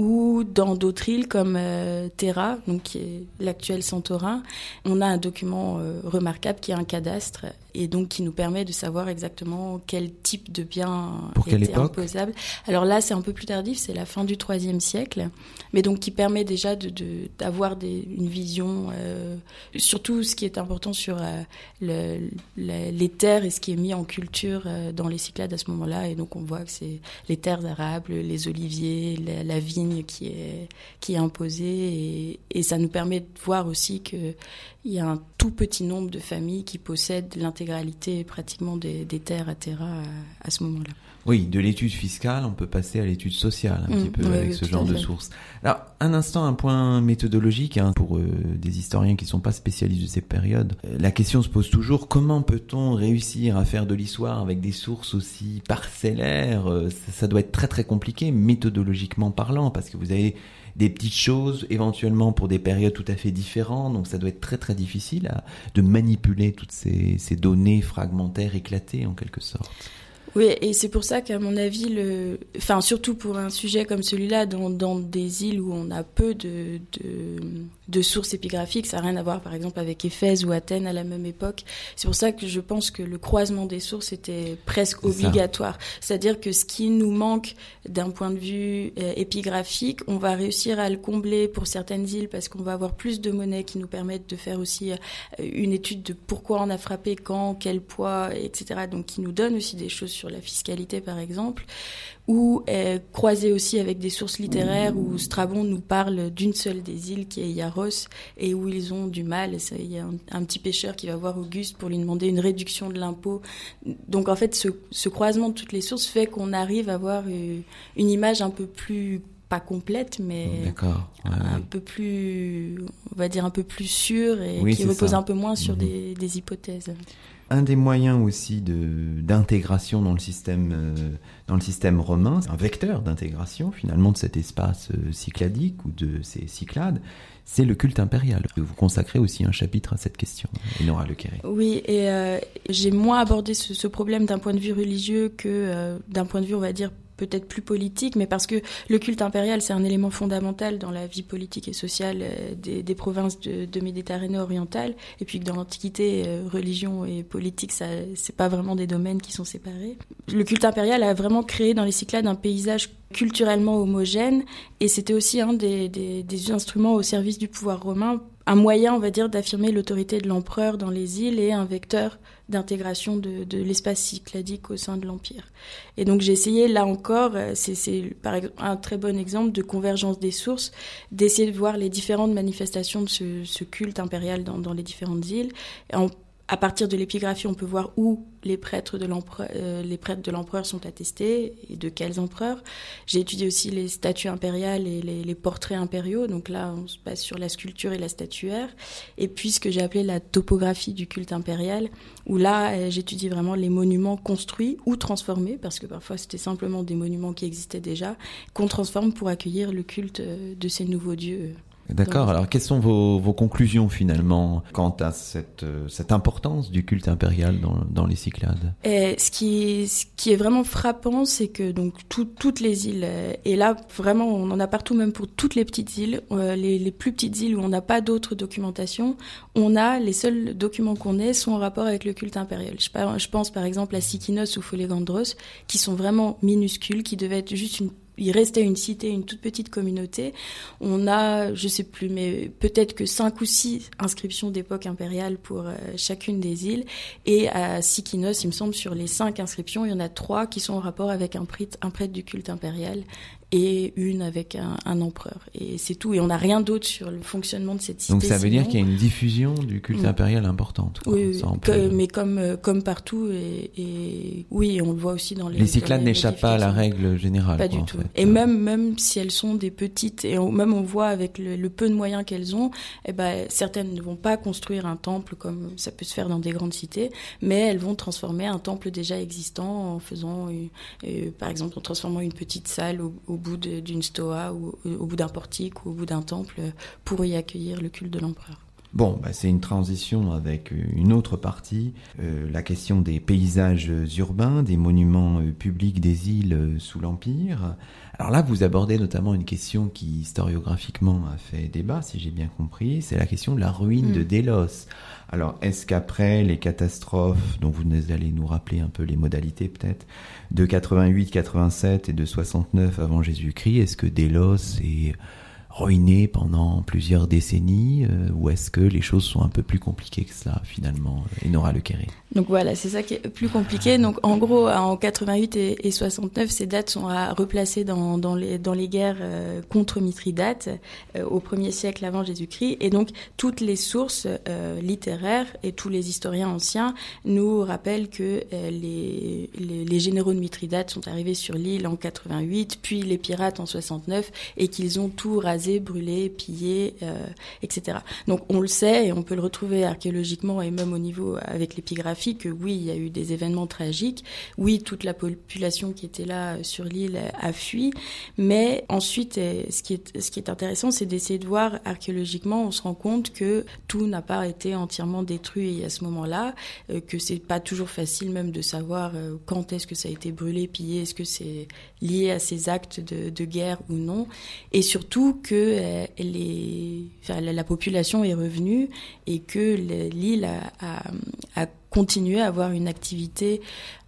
ou dans d'autres îles comme euh, Terra, donc qui est l'actuel Santorin, on a un document euh, remarquable qui est un cadastre et donc qui nous permet de savoir exactement quel type de bien Pour était imposable. Alors là, c'est un peu plus tardif, c'est la fin du IIIe siècle, mais donc qui permet déjà de d'avoir une vision, euh, surtout ce qui est important sur le, les terres et ce qui est mis en culture dans les Cyclades à ce moment-là, et donc on voit que c'est les terres arables, les oliviers, la, la vigne qui est, qui est imposée et, et ça nous permet de voir aussi qu'il y a un tout petit nombre de familles qui possèdent pratiquement des, des, terres à Terra à, ce moment-là. Oui, de l'étude fiscale, on peut passer à l'étude sociale un petit mmh. peu avec ce genre de sources. Alors, un instant, un point méthodologique hein, pour euh, des historiens qui ne sont pas spécialistes de ces périodes. Euh, la question se pose toujours comment peut-on réussir à faire de l'histoire avec des sources aussi parcellaires euh, ça, ça, doit être très très compliqué méthodologiquement parlant parce que vous avez des petites choses éventuellement pour des périodes tout à fait différentes. Donc ça doit être très très difficile à, de manipuler toutes ces, ces données fragmentaires éclatées en quelque sorte. Oui, et c'est pour ça qu'à mon avis, le, enfin surtout pour un sujet comme celui-là, dans, dans des îles où on a peu de, de, de, sources épigraphiques, ça n'a rien à voir par exemple avec Éphèse ou Athènes à la même époque. C'est pour ça que je pense que le croisement des sources était presque obligatoire. C'est-à-dire que ce qui nous manque d'un point de vue euh, épigraphique, on va réussir à le combler pour certaines îles parce qu'on va avoir plus de monnaie qui nous permettent de faire aussi euh, une étude de pourquoi on a frappé, quand, quel poids, etc. Donc qui nous donne aussi des choses sur la fiscalité par exemple, ou est croisé aussi avec des sources littéraires où Strabon nous parle d'une seule des îles qui est Yaros et où ils ont du mal. Il y a un, petit pêcheur qui va voir Auguste pour lui demander une réduction de l'impôt. Donc en fait, ce, croisement de toutes les sources fait qu'on arrive à avoir une, image un peu plus pas complète, mais un peu plus, on va dire un peu plus sûre et qui repose un peu moins sur mhm. des hypothèses un des moyens aussi d'intégration dans le système euh, dans le système romain, un vecteur d'intégration finalement de cet espace euh, cycladique ou de ces cyclades, c'est le culte impérial. Vous consacrez aussi un chapitre à cette question, Enora Le Oui, et euh, j'ai moins abordé ce, ce problème d'un point de vue religieux que d'un point de vue, on va dire, peut-être plus politique, mais parce que le culte impérial, c'est un élément fondamental dans la vie politique et sociale euh, des, provinces de, Méditerranée orientale, et puis que dans l'Antiquité, euh, religion et politique, ça, c'est pas vraiment des domaines qui sont séparés. Le culte impérial a vraiment créé dans les Cyclades un paysage culturellement homogène, et c'était aussi un des, des instruments au service du pouvoir romain un moyen, on va dire, d'affirmer l'autorité de l'empereur dans les îles et un vecteur d'intégration de, l'espace cycladique au sein de l'Empire. Et donc j'ai essayé, là encore, euh, c'est un très bon exemple de convergence des sources, d'essayer de voir les différentes manifestations de ce, culte impérial dans, dans les différentes îles, en à partir de l'épigraphie, on peut voir où les prêtres de l'empereur, euh, les prêtres de l'empereur sont attestés et de quels empereurs. J'ai étudié aussi les statues impériales et les, portraits impériaux. Donc là, on se base sur la sculpture et la statuaire. Et puis ce que j'ai appelé la topographie du culte impérial, où là, euh, j'étudie vraiment les monuments construits ou transformés, parce que parfois c'était simplement des monuments qui existaient déjà, qu'on transforme pour accueillir le culte euh, de ces nouveaux dieux. D'accord. Alors, quelles sont vos, vos, conclusions finalement quant à cette, cette importance du culte impérial dans, dans les Cyclades? Et ce, qui, ce qui est vraiment frappant, c'est que donc tout, toutes les îles, euh, et là vraiment on en a partout, même pour toutes les petites îles, euh, les, les, plus petites îles où on n'a pas d'autres documentation, on a les seuls documents qu'on ait sont en rapport avec le culte impérial. Je, je pense par exemple à Sikinos ou Folegandros, qui sont vraiment minuscules, qui devaient être juste une il restait une cité, une toute petite communauté. On a, je sais plus, mais peut-être que cinq ou six inscriptions d'époque impériale pour euh, chacune des îles. Et à Sikinos, il me semble, sur les cinq inscriptions, il y en a trois qui sont en rapport avec un prêtre, un prêtre du culte impérial et une avec un, empereur. Et c'est tout. Et on n'a rien d'autre sur le fonctionnement de cette cité. Donc ça veut dire qu'il y a une diffusion du culte mm. impérial importante. Oui, mais comme, euh, comme partout. Et, et, oui, on le voit aussi dans les. Les Cyclades n'échappent pas à la règle générale. Pas du tout. Et même, même si elles sont des petites, et même on voit avec le, peu de moyens qu'elles ont, eh ben, certaines ne vont pas construire un temple comme ça peut se faire dans des grandes cités, mais elles vont transformer un temple déjà existant en faisant, euh, par exemple, en transformant une petite salle au, bout d'une stoa ou au bout d'un portique ou au bout d'un temple pour y accueillir le culte de l'empereur. Bon, bah c'est une transition avec une autre partie, euh, la question des paysages urbains, des monuments euh, publics des îles sous l'Empire. Alors là, vous abordez notamment une question qui historiographiquement a fait débat, si j'ai bien compris, c'est la question de la ruine de mm. Délos. Alors, est-ce qu'après les catastrophes, dont vous allez nous rappeler un peu les modalités peut-être, de 88, 87 et de 69 avant Jésus-Christ, est-ce que Délos est ruiné pendant plusieurs décennies euh, ou est-ce que les choses sont un peu plus compliquées que ça finalement, Enora Le Quéré donc voilà, c'est ça qui est plus compliqué. Donc en gros, en 88 et, 69, ces dates sont à replacer dans, les, dans les guerres euh, contre Mithridate euh, au premier siècle avant Jésus-Christ. Et donc toutes les sources euh, littéraires et tous les historiens anciens nous rappellent que les, les, les, généraux de Mithridate sont arrivés sur l'île en 88, puis les pirates en 69, et qu'ils ont tout rasé, brûlé, pillé, etc. Donc on le sait et on peut le retrouver archéologiquement et même au niveau avec l'épigraphie que oui, il y a eu des événements tragiques, oui, toute la population qui était là euh, sur l'île a fui, mais ensuite, euh, ce qui est, ce qui est intéressant, c'est d'essayer de voir archéologiquement, on se rend compte que tout n'a pas été entièrement détruit à ce moment-là, euh, que c'est pas toujours facile même de savoir quand est-ce que ça a été brûlé, pillé, est-ce que c'est lié à ces actes de, guerre ou non, et surtout que la, population est revenue et que l'île a continuer à avoir une activité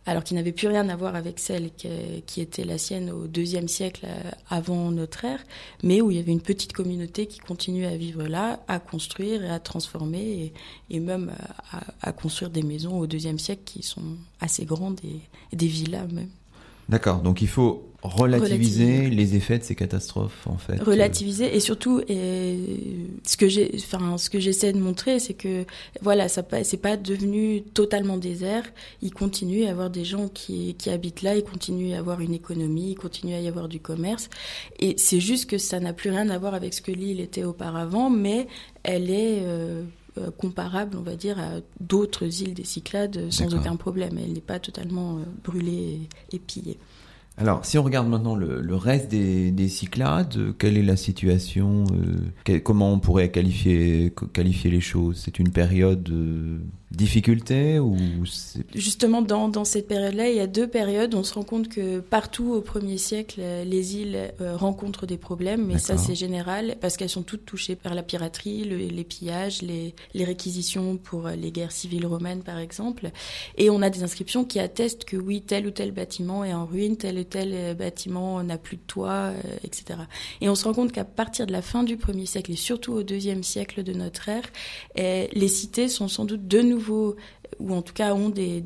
alors qui n'avait plus rien à voir avec celle qui, était la sienne au deuxième siècle euh, avant notre ère, mais où il y avait une petite communauté qui continuait à vivre là, à construire et à transformer, et, même à, construire des maisons au deuxième siècle qui sont assez grandes et des villas même. D'accord, donc il faut relativiser, les effets de ces catastrophes en fait. Relativiser et surtout et ce que j'ai enfin ce que j'essaie de montrer c'est que voilà ça c'est pas devenu totalement désert, il continue à y avoir des gens qui qui habitent là, il continue à y avoir une économie, il continue à y avoir du commerce. Et c'est juste que ça n'a plus rien à voir avec ce que l'île était auparavant mais elle est euh, euh, comparable, on va dire, à d'autres îles des Cyclades sans aucun problème. Elle n'est pas totalement euh, brûlée et pillée. Alors, si on regarde maintenant le, reste des, Cyclades, quelle est la situation euh, Comment on pourrait qualifier, qualifier les choses? C'est une période de difficulté ou Justement, dans, dans cette période-là, il y a deux périodes. On se rend compte que partout au premier siècle, les îles euh, rencontrent des problèmes, mais ça c'est général parce qu'elles sont toutes touchées par la piraterie, les pillages, les, les réquisitions pour les guerres civiles romaines par exemple. Et on a des inscriptions qui attestent que oui, tel ou tel bâtiment est en ruine, tel tel euh, bâtiment n'a plus de toit, euh, etc. Et on se rend compte qu'à partir de la fin du premier siècle et surtout au deuxième siècle de notre ère, eh, les cités sont sans doute de nouveau ou en tout cas ont des,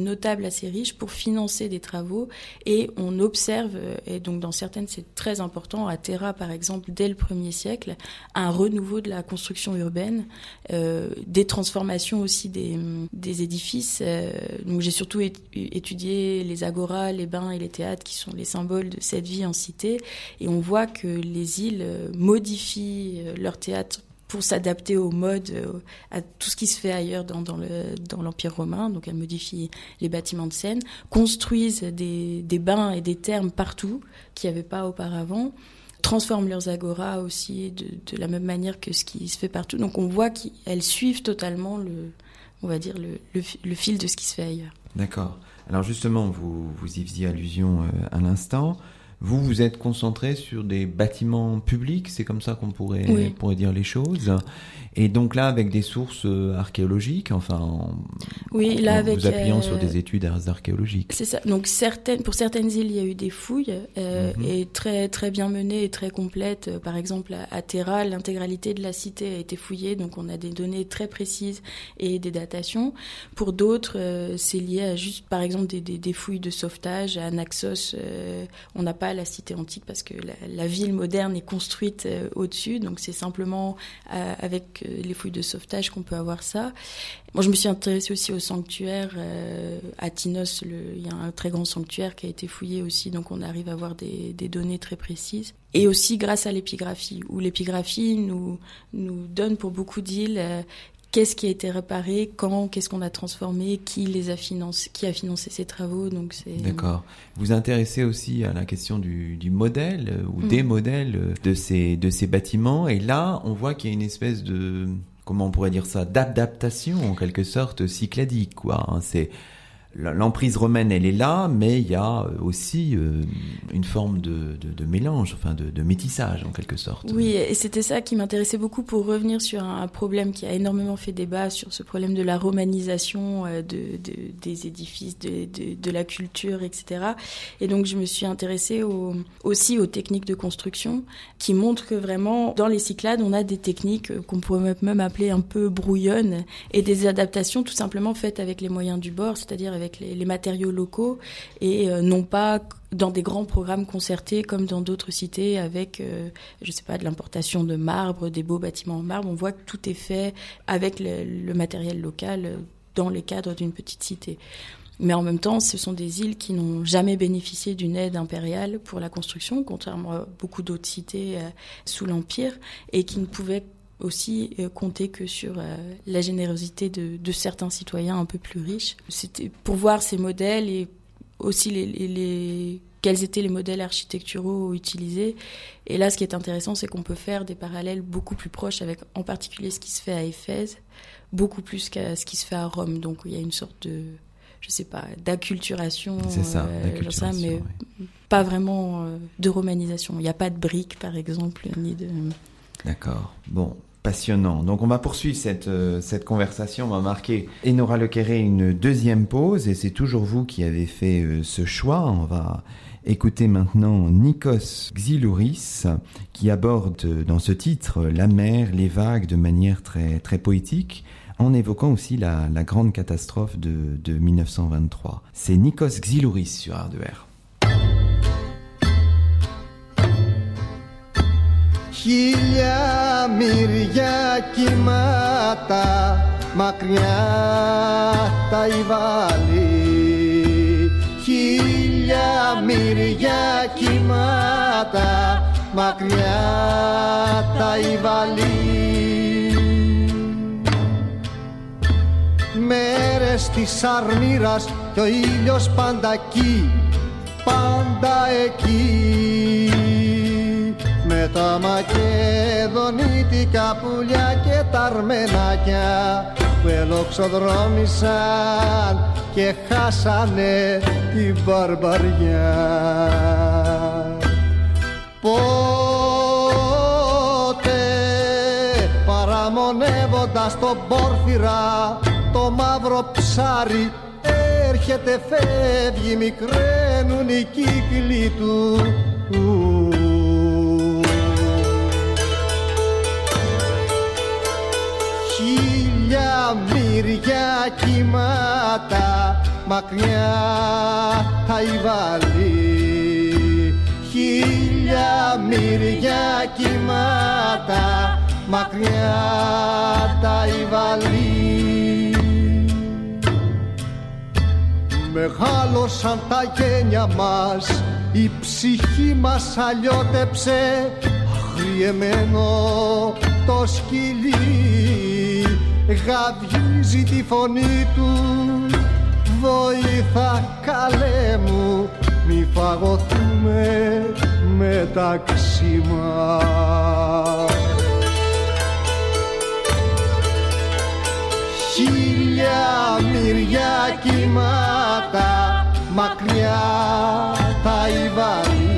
notables assez riches pour financer des travaux. Et on observe, et donc dans certaines c'est très important, à Terra par exemple, dès le premier siècle, un renouveau de la construction urbaine, euh, des transformations aussi des, des édifices. Euh, donc j'ai surtout étudié les agoras, les bains et les théâtres qui sont les symboles de cette vie en cité. Et on voit que les îles modifient leur théâtre pour s'adapter aux modes, euh, à tout ce qui se fait ailleurs dans, l'Empire romain. Donc elles modifient les bâtiments de scène, construisent des, bains et des thermes partout qu'il n'y avait pas auparavant transforment leurs agoras aussi de, la même manière que ce qui se fait partout. Donc on voit qu'elles suivent totalement le, on va dire le, fil de ce qui se fait ailleurs. D'accord. Alors justement, vous, vous y faisiez allusion euh, à l'instant. Vous, vous êtes concentré sur des bâtiments publics, c'est comme ça qu'on pourrait, pourrait dire les choses. Et donc là, avec des sources euh, archéologiques, enfin, oui, là, avec, vous appuyant sur des euh, études archéologiques. C'est ça. Donc certaines, pour certaines îles, il y a eu des fouilles euh, mhm. et très très bien menées et très complètes. Par exemple, à, Terra, l'intégralité de la cité a été fouillée, donc on a des données très précises et des datations. Pour d'autres, c'est lié à juste, par exemple, des, des, des, fouilles de sauvetage. À Naxos, on n'a pas la cité antique parce que la, ville moderne est construite au-dessus, donc c'est simplement euh, les fouilles de sauvetage qu'on peut avoir ça. Moi, je me suis intéressée aussi au sanctuaire à Tinos. il y a un très grand sanctuaire qui a été fouillé aussi, donc on arrive à avoir des, des données très précises. Et aussi grâce à l'épigraphie, où l'épigraphie nous, nous donne pour beaucoup d'îles qu'est-ce qui a été réparé, quand, qu'est-ce qu'on a transformé, qui les a financé, qui a financé ces travaux. Donc c'est. D'accord. Vous intéressez aussi à la question du, du modèle euh, ou mm. des modèles euh, de ces de ces bâtiments. Et là, on voit qu'il y a une espèce de comment on pourrait dire ça d'adaptation en quelque sorte cycladique quoi. Hein. C'est l'emprise romaine, elle est là, mais il y a aussi euh, une forme de, mélange, enfin de, métissage en quelque sorte. Oui, et c'était ça qui m'intéressait beaucoup pour revenir sur un, problème qui a énormément fait débat, sur ce problème de la romanisation euh, de, des édifices, de, la culture, etc. Et donc je me suis intéressée au, aussi aux techniques de construction qui montrent que vraiment dans les Cyclades, on a des techniques qu'on pourrait même appeler un peu brouillonnes et des adaptations tout simplement faites avec les moyens du bord, c'est-à-dire avec les, matériaux locaux et euh, non pas dans des grands programmes concertés comme dans d'autres cités avec, euh, je sais pas, de l'importation de marbre, des beaux bâtiments en marbre. On voit que tout est fait avec le, matériel local euh, dans les cadres d'une petite cité. Mais en même temps, ce sont des îles qui n'ont jamais bénéficié d'une aide impériale pour la construction, contrairement à beaucoup d'autres cités sous l'Empire, et qui ne pouvaient aussi euh, compter que sur euh, la générosité de, certains citoyens un peu plus riches. C'était pour voir ces modèles et aussi les, quels étaient les modèles architecturaux utilisés. Et là, ce qui est intéressant, c'est qu'on peut faire des parallèles beaucoup plus proches avec, en particulier, ce qui se fait à Éphèse, beaucoup plus qu'à ce qui se fait à Rome. Donc, il y a une sorte de, je sais pas, d'acculturation. C'est ça, euh, mais pas vraiment de romanisation. Il n'y a pas de briques, par exemple, ni de. D'accord. Bon, passionnant. Donc on va poursuivre cette, euh, cette conversation, on va marquer Enora Lequeré une deuxième pause et c'est toujours vous qui avez fait euh, ce choix. On va écouter maintenant Nikos Xylouris qui aborde euh, dans ce titre la mer, les vagues de manière très, très poétique en évoquant aussi la, la grande catastrophe de, de 1923. C'est Nikos Xylouris sur R2R. Χίλια μυριά κοιμάτα μακριά τα υβάλλει Χίλια μυριά κοιμάτα μακριά τα υβάλλει Μέρες της αρμύρας κι ο ήλιος πάντα εκεί, πάντα εκεί με τα μακεδονίτικα πουλιά και τα αρμενάκια που ελοξοδρόμησαν και χάσανε την μπαρμπαριά. Πότε παραμονεύοντας τον πόρφυρα το μαύρο ψάρι έρχεται φεύγει μικραίνουν οι κύκλοι του μυριά κύματα μακριά τα υβαλεί χίλια μυριά κύματα μακριά τα υβαλεί Μεγάλωσαν τα γένια μας η ψυχή μας αλλιώτεψε. Αγριεμένο το σκυλί γαβγίζει τη φωνή του. Βοήθα καλέ μου μη φαγωθούμε μεταξύ μας Χίλια μυριά κύματα μακριά τα υβαλεί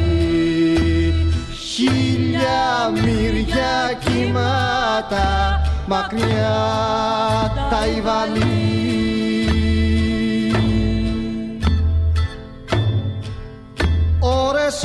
Χίλια μυριά κύματα μακριά τα Ιβαλή. Ωρες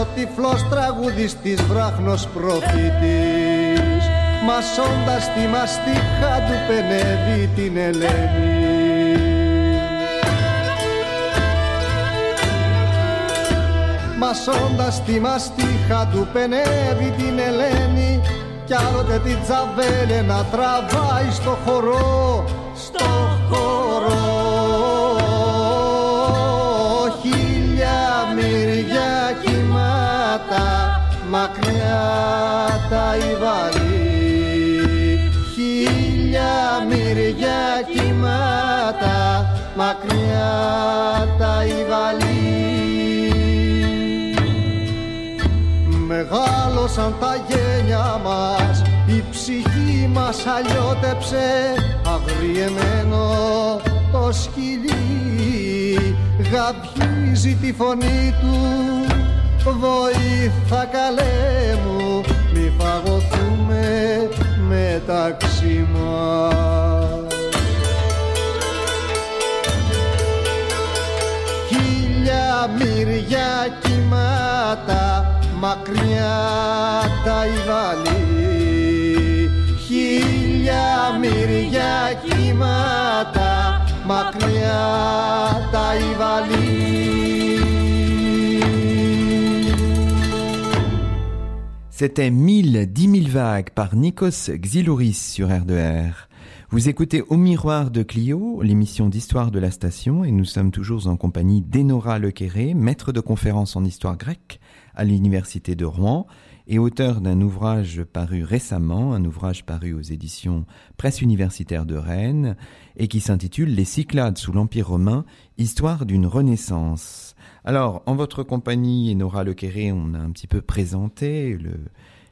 ο τυφλός τραγουδιστής βράχνος προφήτης μασώντας τη μαστίχα του πενεύει την Ελένη. Μασώντας τη μαστίχα του πενεύει την Ελένη κι άλλοτε την τζαβέλε να τραβάει στο χορό στο χορό τα υβαλή χίλια μυριά κοιμάτα μακριά τα υβαλή Μεγάλωσαν τα γένια μας η ψυχή μας αλλιώτεψε. Αγριεμένο το σκυλί γαβγίζει τη φωνή του. Βοήθα καλέ μου μη φαγωθούμε μεταξύ μας. Χίλια μυριά κοιμάτα μακριά τα υβαλή. Χίλια μυριά κύματα μακριά τα C'était 1000, 10 000 vagues par Nikos Xylouris sur R2R. Vous écoutez Au miroir de Clio, l'émission d'histoire de la station, et nous sommes toujours en compagnie d'Enora Lequéré, maître de conférence en histoire grecque à l'université de Rouen et auteur d'un ouvrage paru récemment, un ouvrage paru aux éditions Presse universitaire de Rennes et qui s'intitule Les Cyclades sous l'Empire romain, histoire d'une renaissance. Alors, en votre compagnie, Nora Lequéré, on a un petit peu présenté le,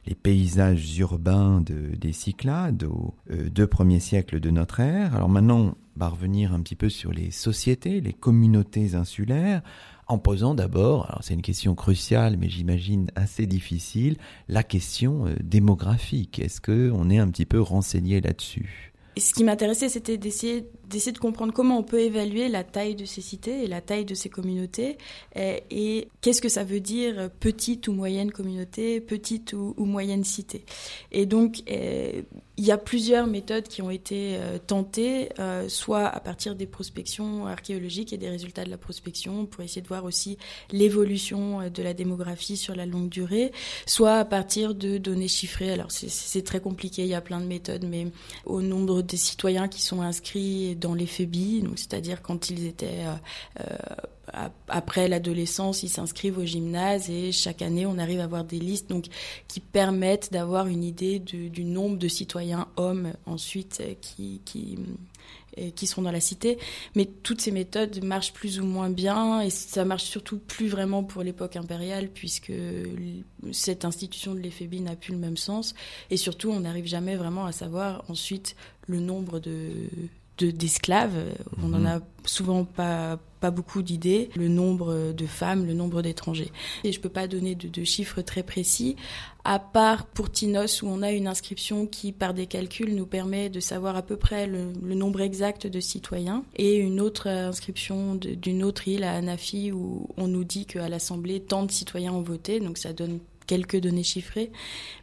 les paysages urbains de, des Cyclades aux euh, deux premiers siècles de notre ère. Alors maintenant, on va revenir un petit peu sur les sociétés, les communautés insulaires, en posant d'abord, alors c'est une question cruciale, mais j'imagine assez difficile, la question euh, démographique. Est-ce que on est un petit peu renseigné là-dessus? Ce qui m'intéressait, c'était d'essayer d'essayer de comprendre comment on peut évaluer la taille de ces cités et la taille de ces communautés et, et qu'est-ce que ça veut dire petite ou moyenne communauté, petite ou, moyenne cité. Et donc, euh, il y a plusieurs méthodes qui ont été euh, tentées, euh, soit à partir des prospections archéologiques et des résultats de la prospection pour essayer de voir aussi l'évolution euh, de la démographie sur la longue durée, soit à partir de données chiffrées. Alors c'est très compliqué, il y a plein de méthodes, mais au nombre des citoyens qui sont inscrits dans l'éphébi, donc c'est-à-dire quand ils étaient euh, euh, après l'adolescence, ils s'inscrivent au gymnase et chaque année on arrive à avoir des listes donc qui permettent d'avoir une idée du, nombre de citoyens hommes ensuite qui, qui qui sont dans la cité. Mais toutes ces méthodes marchent plus ou moins bien et ça marche surtout plus vraiment pour l'époque impériale puisque cette institution de l'éphébi n'a plus le même sens et surtout on n'arrive jamais vraiment à savoir ensuite le nombre de d'esclaves. De, on n'en a souvent pas, pas beaucoup d'idées. Le nombre de femmes, le nombre d'étrangers. Et je peux pas donner de, de, chiffres très précis, à part pour Tinos où on a une inscription qui, par des calculs, nous permet de savoir à peu près le, le nombre exact de citoyens. Et une autre inscription d'une autre île à Anafi où on nous dit qu'à l'Assemblée, tant de citoyens ont voté. Donc ça donne quelques données chiffrées.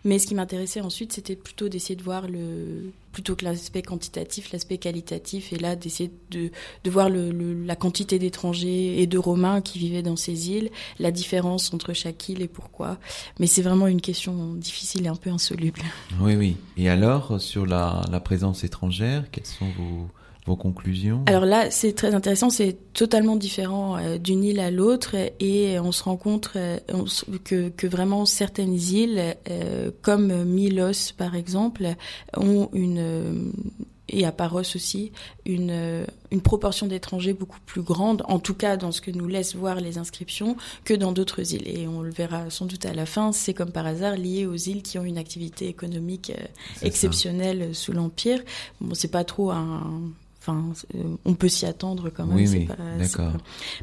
Mais ce qui m'intéressait ensuite, c'était plutôt d'essayer de voir le plutôt que l'aspect quantitatif, l'aspect qualitatif, et là d'essayer de, de voir la quantité d'étrangers et de Romains qui vivaient dans ces îles, la différence entre chaque île et pourquoi. Mais c'est vraiment une question difficile et un peu insoluble. Oui, oui. Et alors, sur la, la présence étrangère, quels sont vos vos conclusions? Alors là, c'est très intéressant, c'est totalement différent euh, d'une île à l'autre et on se rend compte euh, on, que, que, vraiment certaines îles, euh, comme Milos par exemple, ont une et à Paros aussi, une, une proportion d'étrangers beaucoup plus grande, en tout cas dans ce que nous laissent voir les inscriptions, que dans d'autres îles. Et on le verra sans doute à la fin, c'est comme par hasard lié aux îles qui ont une activité économique exceptionnelle ça. sous l'Empire. Bon, c'est pas trop un Enfin, euh, on peut s'y attendre quand même. Oui, oui, pas- pas-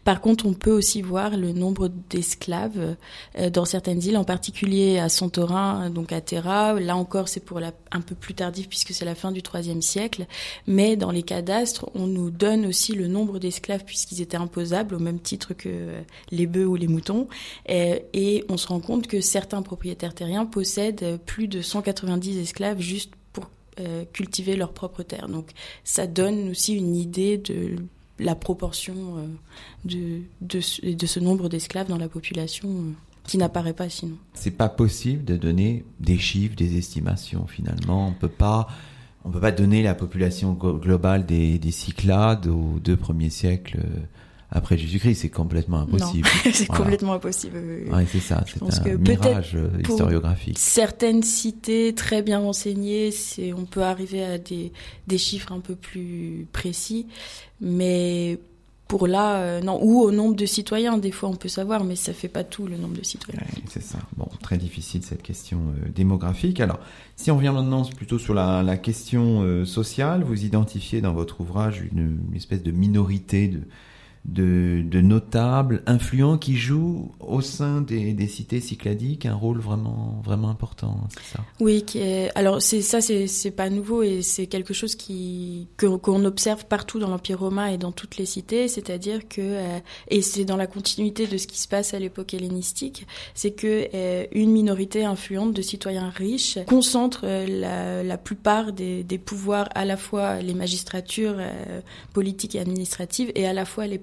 Par contre, on peut aussi voir le nombre d'esclaves euh, dans certaines îles, en particulier à Santorin, donc à Terra. Là encore, c'est pour la, un peu plus tardif puisque c'est la fin du IIIe siècle. Mais dans les cadastres, on nous donne aussi le nombre d'esclaves puisqu'ils étaient imposables au même titre que euh, les bœufs ou les moutons. Et, et on se rend compte que certains propriétaires terriens possèdent plus de 190 esclaves juste pour euh, cultiver leur propre terre. Donc ça donne aussi une idée de la proportion euh, de, de, ce, nombre d'esclaves dans la population euh, qui n'apparaît pas sinon. C'est pas possible de donner des chiffres, des estimations finalement. On peut pas, on peut pas donner la population glo- globale des, des Cyclades aux deux premiers siècles après Jésus-Christ. C'est complètement impossible. [LAUGHS] C'est Voilà. complètement impossible. Ouais, c'est ça. C'est un mirage euh, pour- historiographique. Certaines cités très bien renseignées, c'est, on peut arriver à des, des chiffres un peu plus précis, mais pour là, euh, non, ou au nombre de citoyens, des fois on peut savoir, mais ça fait pas tout le nombre de citoyens. Ouais, c'est ça. Bon, très difficile cette question euh, démographique. Alors, si on revient maintenant plutôt sur la, la question euh, sociale, vous identifiez dans votre ouvrage une, une espèce de minorité de, de, de notables influents qui jouent au sein des, des cités cycladiques un rôle vraiment, vraiment important, c'est ça? Oui, qui alors c'est ça, c'est c'est pas nouveau et c'est quelque chose qui qu'on observe partout dans l'Empire romain et dans toutes les cités, c'est-à-dire que euh, et c'est dans la continuité de ce qui se passe à l'époque hellénistique, c'est que euh, une minorité influente de citoyens riches concentre euh, la, plupart des, pouvoirs, à la fois les magistratures politiques et administratives et à la fois les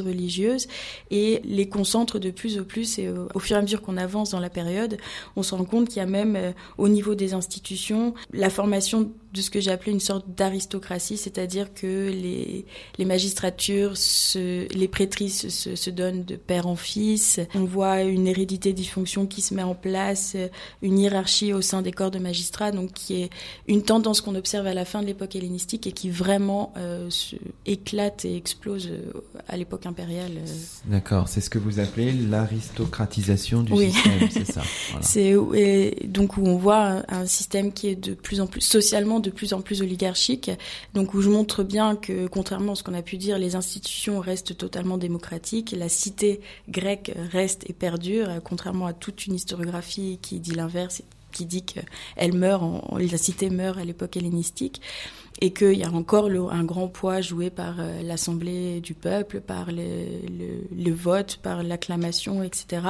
religieuses et les concentre de plus en plus et au, au fur et à mesure qu'on avance dans la période, on se rend compte qu'il y a même euh, au niveau des institutions la formation de ce que j'ai appelé une sorte d'aristocratie, c'est-à-dire que les, les magistratures, se, les prêtrices se, se donnent de père en fils. On voit une hérédité dysfonction qui se met en place, une hiérarchie au sein des corps de magistrats, donc qui est une tendance qu'on observe à la fin de l'époque hellénistique et qui vraiment euh, se éclate et explose euh, à l'époque impériale. euh. D'accord, c'est ce que vous appelez l'aristocratisation du Oui. système, c'est ça voilà. [LAUGHS] C'est donc où on voit un, un système qui est de plus en plus socialement de plus en plus oligarchique. Donc où je montre bien que contrairement à ce qu'on a pu dire, les institutions restent totalement démocratiques, la cité grecque reste et perdure, contrairement à toute une historiographie qui dit l'inverse, qui dit qu'elle meurt, la cité meurt à l'époque hellénistique et qu'il y a encore un grand poids joué par euh, l'Assemblée du peuple, par le vote, par l'acclamation, etc.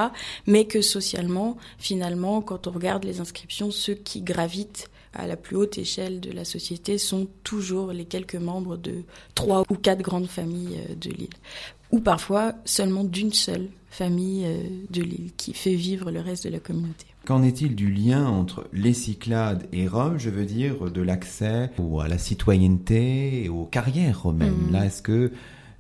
Mais que socialement, finalement, quand on regarde les inscriptions, ceux qui gravitent à la plus haute échelle de la société sont toujours les quelques membres de trois ou quatre grandes familles euh, de l'île. Ou parfois seulement d'une seule famille euh, de l'île qui fait vivre le reste de la communauté. Qu'en est-il du lien entre les Cyclades et Rome, je veux dire, de l'accès à la citoyenneté et aux carrières romaines? Mhm. Là, est-ce que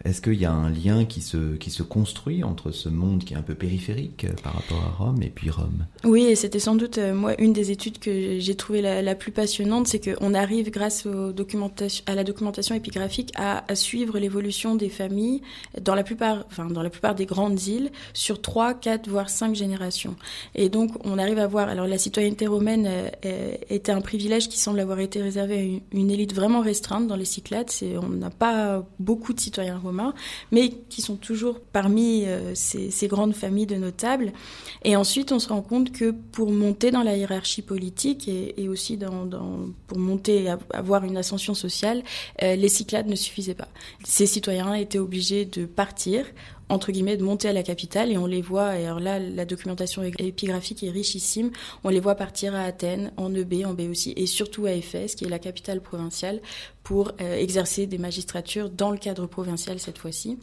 est-ce qu'il y a un lien qui se, qui se construit entre ce monde qui est un peu périphérique euh, par rapport à Rome et puis Rome? Oui, et c'était sans doute, euh, moi, une des études que j'ai trouvé la, plus passionnante, c'est qu'on arrive, grâce à la documentation épigraphique, à, suivre l'évolution des familles dans la plupart, enfin, dans la plupart des grandes îles, sur trois, quatre, voire cinq générations. Et donc, on arrive à voir, alors la citoyenneté romaine euh, était un privilège qui semble avoir été réservé à une, une élite vraiment restreinte dans les Cyclades. On n'a pas beaucoup de citoyens romains, mais qui sont toujours parmi euh, ces, grandes familles de notables. Et ensuite, on se rend compte que pour monter dans la hiérarchie politique et, aussi pour monter, et avoir une ascension sociale, euh, les Cyclades ne suffisaient pas. Ces citoyens étaient obligés de partir entre guillemets, de monter à la capitale et on les voit, et alors là, la documentation épigraphique est richissime, on les voit partir à Athènes, en EB, en Béotie, et surtout à Éphèse, qui est la capitale provinciale, pour euh, exercer des magistratures dans le cadre provincial cette fois-ci.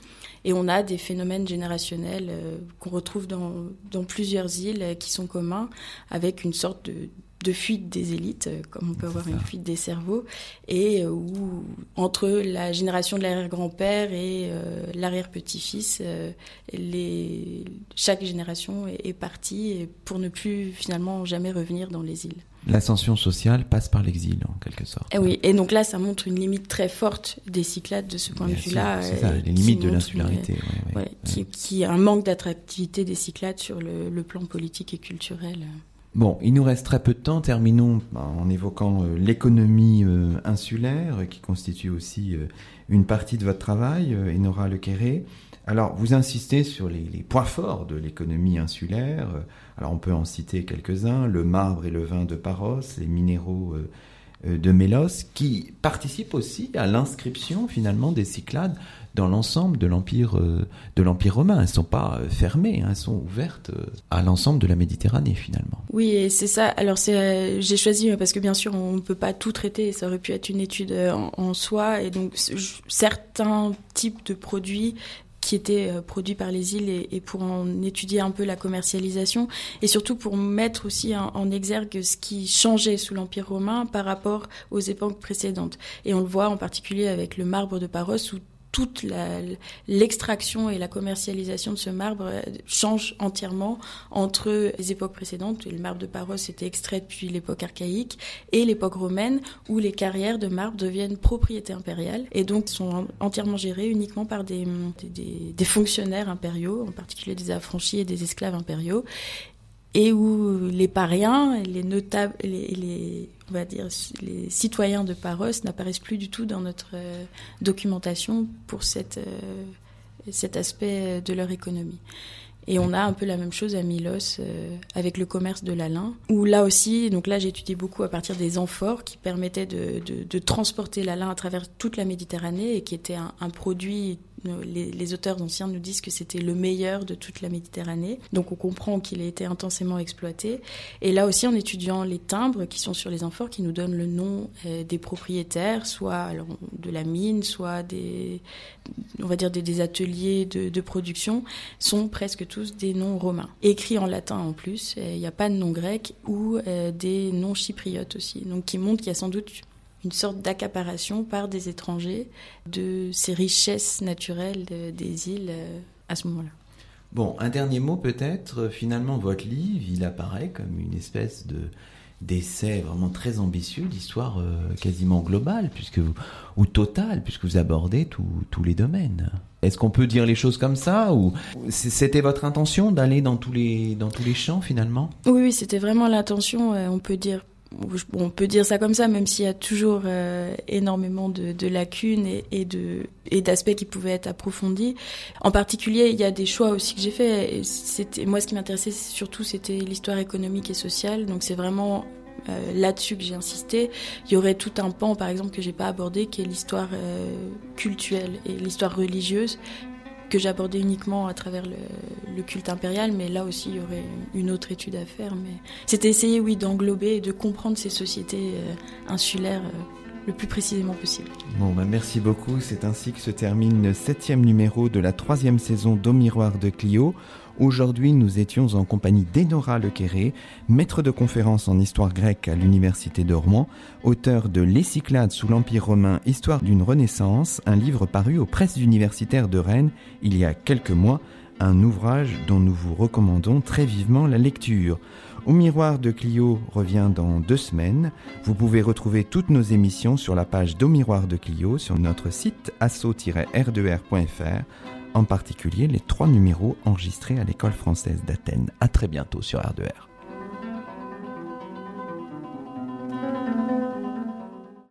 Et on a des phénomènes générationnels euh, qu'on retrouve dans, dans plusieurs îles euh, qui sont communs, avec une sorte de, de fuite des élites, euh, comme on peut avoir une fuite des cerveaux, et euh, où entre la génération de l'arrière-grand-père et euh, l'arrière-petit-fils, euh, les, chaque génération est, est partie pour ne plus finalement jamais revenir dans les îles. L'ascension sociale passe par l'exil, en quelque sorte. Et oui, et donc là, ça montre une limite très forte des Cyclades de ce point Bien de vue-là. C'est ça, les limites de l'insularité. ouais, ouais, ouais, qui, qui un manque d'attractivité des Cyclades sur le, le plan politique et culturel. Bon, il nous reste très peu de temps. Terminons en évoquant euh, l'économie euh, insulaire, qui constitue aussi euh, une partie de votre travail, Enora Lequeré. Alors, vous insistez sur les, les points forts de l'économie insulaire. Alors, on peut en citer quelques-uns le marbre et le vin de Paros, les minéraux de Mélos, qui participent aussi à l'inscription finalement des Cyclades dans l'ensemble de l'empire euh, de l'empire romain. Elles sont pas euh, fermées, hein, elles sont ouvertes euh, à l'ensemble de la Méditerranée finalement. Oui, c'est ça. Alors c'est j'ai choisi parce que bien sûr on ne peut pas tout traiter. Ça aurait pu être une étude en, soi et donc certains types de produits qui étaient produits par les îles et, pour en étudier un peu la commercialisation et surtout pour mettre aussi en, en exergue ce qui changeait sous l'Empire romain par rapport aux époques précédentes. Et on le voit en particulier avec le marbre de Paros où toute l'extraction et la commercialisation de ce marbre euh, change entièrement entre les époques précédentes, le marbre de Paros était extrait depuis l'époque archaïque, et l'époque romaine, où les carrières de marbre deviennent propriété impériale, et donc sont entièrement gérées uniquement par des, fonctionnaires impériaux, en particulier des affranchis et des esclaves impériaux, et où les pariens, les notables, les, les, on va dire les citoyens de Paros n'apparaissent plus du tout dans notre euh, documentation pour euh, cet aspect de leur économie. Et on a un peu la même chose à Milos euh, avec le commerce de la lin, où là aussi, donc là étudié beaucoup à partir des amphores qui permettaient de, transporter la lin à travers toute la Méditerranée et qui était un produit les, auteurs anciens nous disent que c'était le meilleur de toute la Méditerranée. Donc on comprend qu'il a été intensément exploité. Et là aussi, en étudiant les timbres qui sont sur les amphores, qui nous donnent le nom euh, des propriétaires, soit de la mine, soit des, on va dire des, ateliers de, production, sont presque tous des noms romains. Écrits en latin en plus, il n'y a pas de nom grec, ou euh, des noms chypriotes aussi. Donc qui montrent qu'il y a sans doute une sorte d'accaparation par des étrangers de ces richesses naturelles des îles euh, à ce moment-là. Bon, un dernier mot peut-être. Finalement, votre livre, il apparaît comme une espèce de d'essai vraiment très ambitieux d'histoire euh, quasiment globale, puisque vous, ou totale, puisque vous abordez tous les domaines. Est-ce qu'on peut dire les choses comme ça ou c'était votre intention d'aller dans tous les dans tous les champs finalement? Oui, oui c'était vraiment l'intention. Euh, on peut dire on peut dire ça comme ça, même s'il y a toujours euh, énormément de, lacunes et, d'aspects qui pouvaient être approfondis. En particulier, il y a des choix aussi que j'ai faits. Moi, ce qui m'intéressait surtout, c'était l'histoire économique et sociale. Donc c'est vraiment euh, là-dessus que j'ai insisté. Il y aurait tout un pan, par exemple, que j'ai pas abordé, qui est l'histoire euh, culturelle et l'histoire religieuse, que j'abordais uniquement à travers le, culte impérial, mais là aussi il y aurait une autre étude à faire. Mais c'était essayer, oui, d'englober et de comprendre ces sociétés euh, insulaires euh, le plus précisément possible. Bon, bah merci beaucoup. C'est ainsi que se termine le septième numéro de la troisième saison d'Au Miroir de Clio. Aujourd'hui, nous étions en compagnie d'Enora Lequeré, maître de conférence en histoire grecque à l'Université de Rouen, auteur de Les Cyclades sous l'Empire romain, Histoire d'une Renaissance, un livre paru aux presses universitaires de Rennes il y a quelques mois, un ouvrage dont nous vous recommandons très vivement la lecture. Au miroir de Clio revient dans deux semaines. Vous pouvez retrouver toutes nos émissions sur la page d'Au miroir de Clio sur notre site asso-r2r.fr en particulier les trois numéros enregistrés à l'école française d'Athènes. À très bientôt sur R2R.